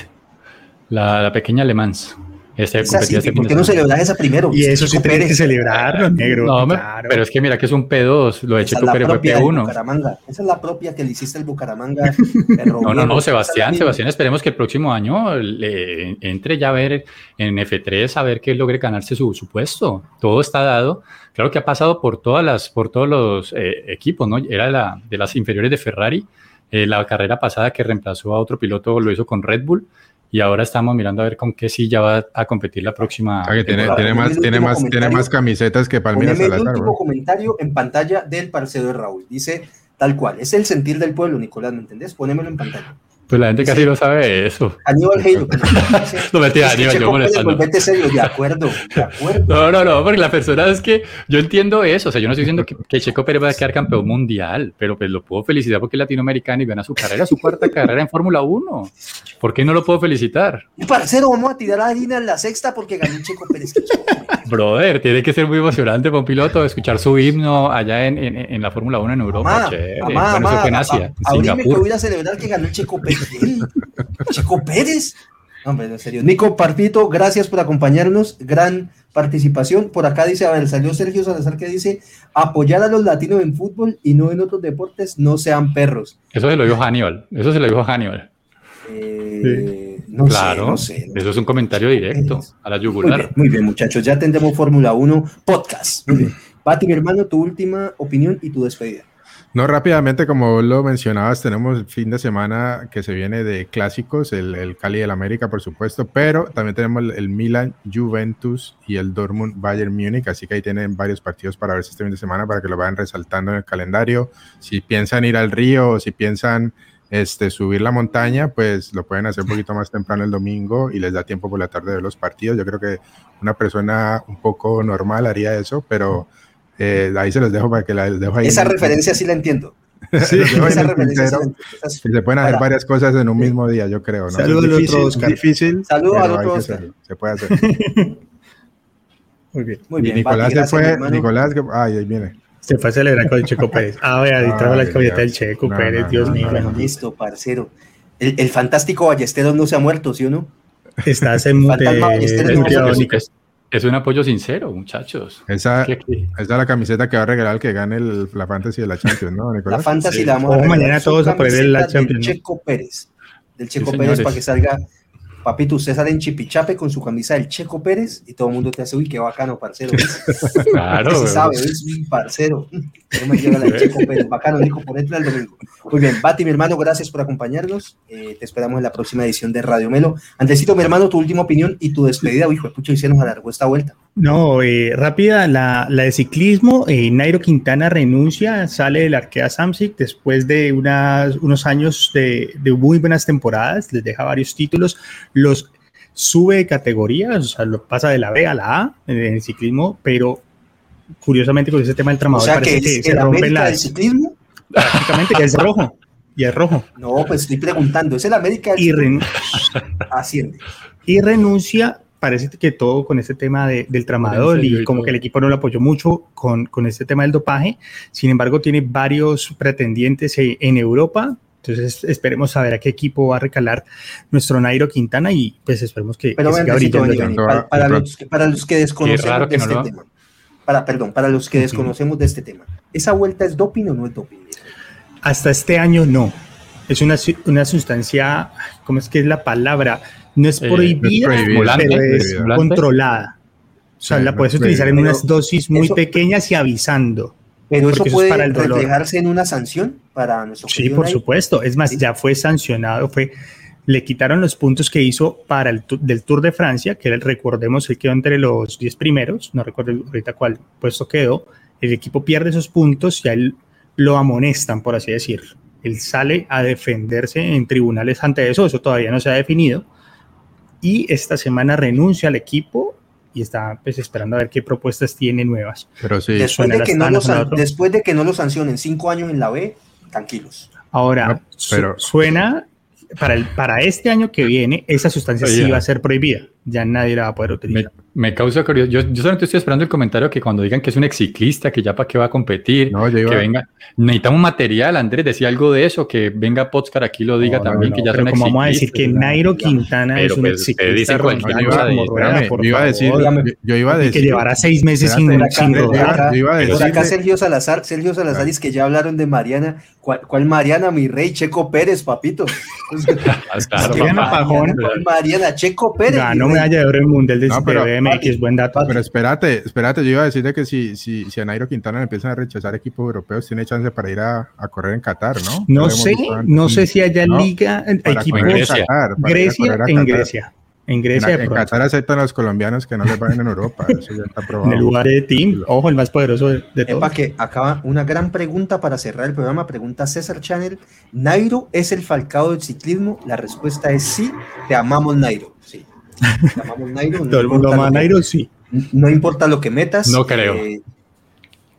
la, la pequeña Le Mans. Este Esa sí, competía este ¿Por qué no semana. celebrar esa primero? Y eso sí tenés que celebrarlo, negro. No, claro. pero es que mira que es un P2, lo de Esa es Checo Pérez fue propia del P1. Bucaramanga. Esa es la propia que le hiciste al Bucaramanga. No, no, no, es Sebastián. Sebastián, esperemos que el próximo año le entre ya a ver en F3 a ver que logre ganarse su, su puesto. Todo está dado. Claro que ha pasado por todas las, por todos los eh, equipos, ¿no? Era de, la, de las inferiores de Ferrari. Eh, la carrera pasada que reemplazó a otro piloto lo hizo con Red Bull. Y ahora estamos mirando a ver con qué silla va a competir la próxima. Ah, que tiene, tiene más, tiene, más, tiene más camisetas que Palmira Poneme el Salazar. último bro. comentario en pantalla del parcero de Raúl. Dice tal cual, es el sentir del pueblo, Nicolás, ¿me entendés? Ponémelo en pantalla. Pues la gente casi Sí. no sabe eso. Aníbal Heiro. No, mentira, Es que Aníbal, yo molestando. serio, de acuerdo, de acuerdo. No, no, no, porque la persona es que yo entiendo eso, o sea, yo no estoy diciendo que, que Checo Pérez va a quedar campeón mundial, pero pues lo puedo felicitar porque es latinoamericano y gana su carrera, su cuarta carrera en Fórmula 1. ¿Por qué no lo puedo felicitar? Y parcero, vamos a tirar a harina en la sexta porque ganó Checo Pérez. que Checo Pérez. Brother, tiene que ser muy emocionante para un piloto escuchar su himno allá en, en- en la Fórmula 1 en Europa. Chévere. mamá, bueno, eso mamá, fue en a- Asia, a- en abrime que Singapur. voy a celebrar que ganó Checo Pérez. Checo Pérez. Hombre, en serio. Nico Parpito, gracias por acompañarnos. Gran participación. Por acá dice, a ver, salió Sergio Salazar que dice, apoyar a los latinos en fútbol y no en otros deportes, no sean perros. Eso se lo dijo Hannibal, eso se lo dijo Hannibal. Eh, no claro, sé, no sé. no eso es un comentario directo a la Muy yugular. bien, muy bien, muchachos. Ya tendremos Fórmula 1 podcast. Muy bien. Pati, mi hermano, tu última opinión y tu despedida. No, rápidamente, como lo mencionabas, tenemos el fin de semana que se viene de clásicos, el, el Cali del América, por supuesto, pero también tenemos el, el Milan, Juventus y el Dortmund, Bayern Múnich, así que ahí tienen varios partidos para verse este fin de semana para que lo vayan resaltando en el calendario. Si piensan ir al río o si piensan este, subir la montaña, pues lo pueden hacer un poquito más temprano el domingo y les da tiempo por la tarde de ver los partidos. Yo creo que una persona un poco normal haría eso, pero eh, ahí se los dejo para que la les dejo ahí. Esa referencia sí la entiendo. Sí, Esa referencia sí la se entiendo. Pueden hacer Para. varias cosas en un mismo día, yo creo. ¿no? Saludos Es al difícil, otro Oscar. difícil. Saludos al hay otro Oscar. hacerlo, Se puede hacer. Muy bien. Muy y bien, Nicolás se gracias, fue. Nicolás, que- ay, ahí viene. Se fue a celebrar con el Checo Pérez. Ah, vea, ahí trajo la camiseta del. Checo No, Pérez, no, Dios no, mío. no, Bueno, listo, parcero. El, el fantástico Ballesteros no se ha muerto, ¿sí o no? Mute. Fantasma Ballesteros, Es, un apoyo sincero, muchachos. Esa, esa es la camiseta que va a regalar el que gane el- la fantasy de la Champions, ¿no, La Nicolás? fantasy Sí. la vamos a regalar mañana todos a poner camiseta Champions, Del. Checo Pérez. Del Checo Sí, Pérez señores. para que salga Papito, usted sale en Chipichape con su camisa del Checo Pérez y todo el mundo te hace, uy, qué bacano, parcero. claro. Se sabe, es un parcero. No me llega la Checo Pérez, bacano, Nico, por el domingo. Muy bien, Bati, mi hermano, gracias por acompañarnos. Eh, te esperamos en la próxima edición de Radio Melo. Antesito, mi hermano, tu última opinión y tu despedida. Hijo de pucha, y se nos alargó esta vuelta. No, eh, rápida, la, la, de ciclismo. Eh, Nairo Quintana renuncia, sale del Arkea Samsic después de unas, unos años de, de muy buenas temporadas, les deja varios títulos los sube de categoría, o sea, lo pasa de la B a la A en el ciclismo, pero curiosamente con ese tema del tramador o sea, que, que se rompe la del ciclismo prácticamente que es rojo y es rojo. No, pues estoy preguntando, es el América y ren asciende. Y renuncia, parece que todo con este tema de, del tramador y como que el equipo no lo apoyó mucho con, con este tema del dopaje. Sin embargo, tiene varios pretendientes en Europa, entonces esperemos a ver a qué equipo va a recalar nuestro Nairo Quintana y pues esperemos que, Pero que siga brillando. Para, para, los, para, los, que desconocemos de este no tema, para, perdón, para los que desconocemos de este tema, ¿esa vuelta es doping o no es doping? Hasta este año no. Es una, una sustancia, ¿cómo es que es la palabra? No es prohibida, eh, es prohibida pero es prohibida. controlada. O sea, sí, la puedes utilizar en unas dosis muy eso, pequeñas y avisando. Pero eso puede eso para reflejarse en una sanción para nuestro Sí, por supuesto. Es más, ¿Sí? ya fue sancionado, fue le quitaron los puntos que hizo para el del Tour de Francia, que recordemos, él quedó entre los 10 primeros, no recuerdo ahorita cuál puesto quedó. El equipo pierde esos puntos y a él lo amonestan, por así decir. Él sale a defenderse en tribunales ante eso, eso todavía no se ha definido. Y esta semana renuncia al equipo y está pues, esperando a ver qué propuestas tiene nuevas. Pero sí, después, de que no lo, después de que no lo sancionen cinco años en la B, tranquilos. Ahora, no, pero... su suena para, el, para este año que viene, esa sustancia Oye, sí va a ser prohibida. Ya nadie la va a poder utilizar. Me, me causa curiosidad. Yo, yo, solamente estoy esperando el comentario que cuando digan que es un ex ciclista, que ya para qué va a competir, no, que venga. Necesitamos material. Andrés decía algo de eso, que venga Potscar aquí lo diga no, también, no, que ya pero como vamos a decir que Nairo Quintana pero, es un ex ciclista. Yo iba a decir, yo iba a decir que llevará seis meses sin, rodar. Por acá Sergio Salazar, Sergio Salazar es que ya hablaron de Mariana. ¿Cuál, cuál Mariana, mi rey? Checo Pérez, papito. claro, Mariana Pajón. Mariana Checo Pérez. Ganó medalla de oro en Mundial de, no, pero, de BMX, buen dato. Pero espérate, espérate, yo iba a decir que si, si, si a Nairo Quintana le empiezan a rechazar equipos europeos, tiene chance para ir a, a correr en Qatar, ¿no? No sé, no sé si haya ¿no? liga, equipos. En Grecia, Qatar, Grecia en Grecia. En Grecia. En, en Qatar aceptan a los colombianos que no les paguen en Europa. Eso ya está probado. en el lugar de team, ojo, el más poderoso de, de todos. que acaba una gran pregunta para cerrar el programa. Pregunta César Channel. ¿Nairo es el falcao del ciclismo? La respuesta es sí. Te amamos, Nairo. Sí. Te amamos, Nairo. No Todo el mundo ama a Nairo, sí. No importa lo que metas. No creo. Eh,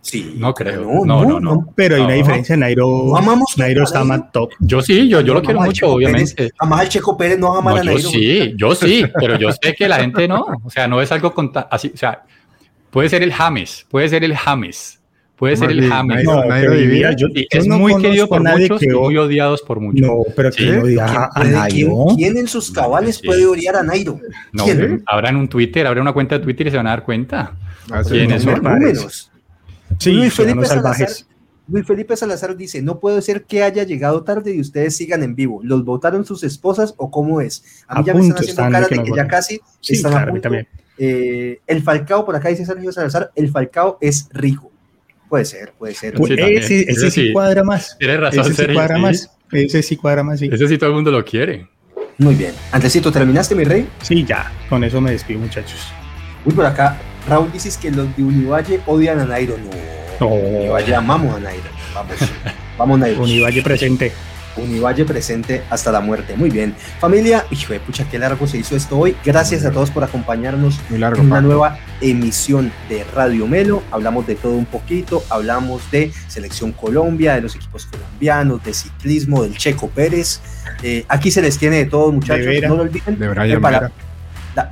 Sí, no creo. No, no, no. no. Pero hay una diferencia. Nairo, no amamos Nairo está más top. Yo sí, yo, yo lo quiero mucho, obviamente. Además, el Checo Pérez no ama a Nairo. Yo sí, yo sí, pero yo sé que la gente no. O sea, no es algo con así. O sea, puede ser el James, puede ser el James. Puede ser el James. No, Nairo vivía, yo, es muy querido por muchos y muy odiados por muchos. No, pero ¿Sí? ¿quién odia a Nairo? ¿Quién, ¿Quién, en sus cabales puede odiar a Nairo? No, habrá en un Twitter, habrá una cuenta de Twitter y se van a dar cuenta. ¿Quiénes son? Números. Sí, Luis Felipe, Salazar, Luis Felipe Salazar dice, no puede ser que haya llegado tarde y ustedes sigan en vivo. ¿Los votaron sus esposas o cómo es? A mí a ya me están haciendo cara de que, que ya casi sí, están claro, a punto. Eh, el Falcao, por acá dice Sergio Salazar, el Falcao es rico. Puede ser, puede ser. Pues ese, ese, ese, sí cuadra más. Tienes razón, ese sí cuadra más. Ese sí cuadra más, sí. Ese sí todo el mundo lo quiere. Muy bien. Antesito, ¿terminaste, mi rey? Sí, ya. Con eso me despido, muchachos. Uy, por acá, Raúl dices que los de Univalle odian a Nairo. No. No. Univalle amamos a Nairo. Vamos, vamos Nairo. Univalle presente. Univalle presente hasta la muerte. Muy bien. Familia, hijo de pucha, qué largo se hizo esto hoy. Gracias a todos por acompañarnos largo, en una nueva emisión de Radio Melo. Hablamos de todo un poquito. Hablamos de Selección Colombia, de los equipos colombianos, de ciclismo, del Checo Pérez. Eh, aquí se les tiene de todo, muchachos. De no lo olviden. De Brian Vera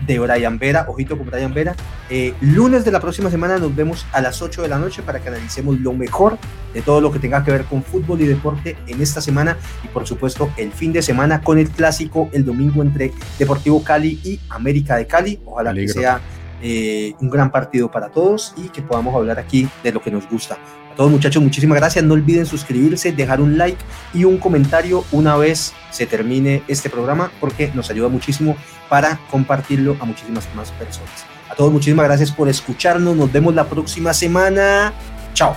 de Brian Vera, ojito con Brian Vera. Eh, lunes de la próxima semana nos vemos a las 8 de la noche para que analicemos lo mejor de todo lo que tenga que ver con fútbol y deporte en esta semana y por supuesto el fin de semana con el clásico el domingo entre Deportivo Cali y América de Cali. Ojalá que sea eh, un gran partido para todos y que podamos hablar aquí de lo que nos gusta. A todos muchachos, muchísimas gracias. No olviden suscribirse, dejar un like y un comentario una vez se termine este programa porque nos ayuda muchísimo para compartirlo a muchísimas más personas. A todos muchísimas gracias por escucharnos. Nos vemos la próxima semana. Chao.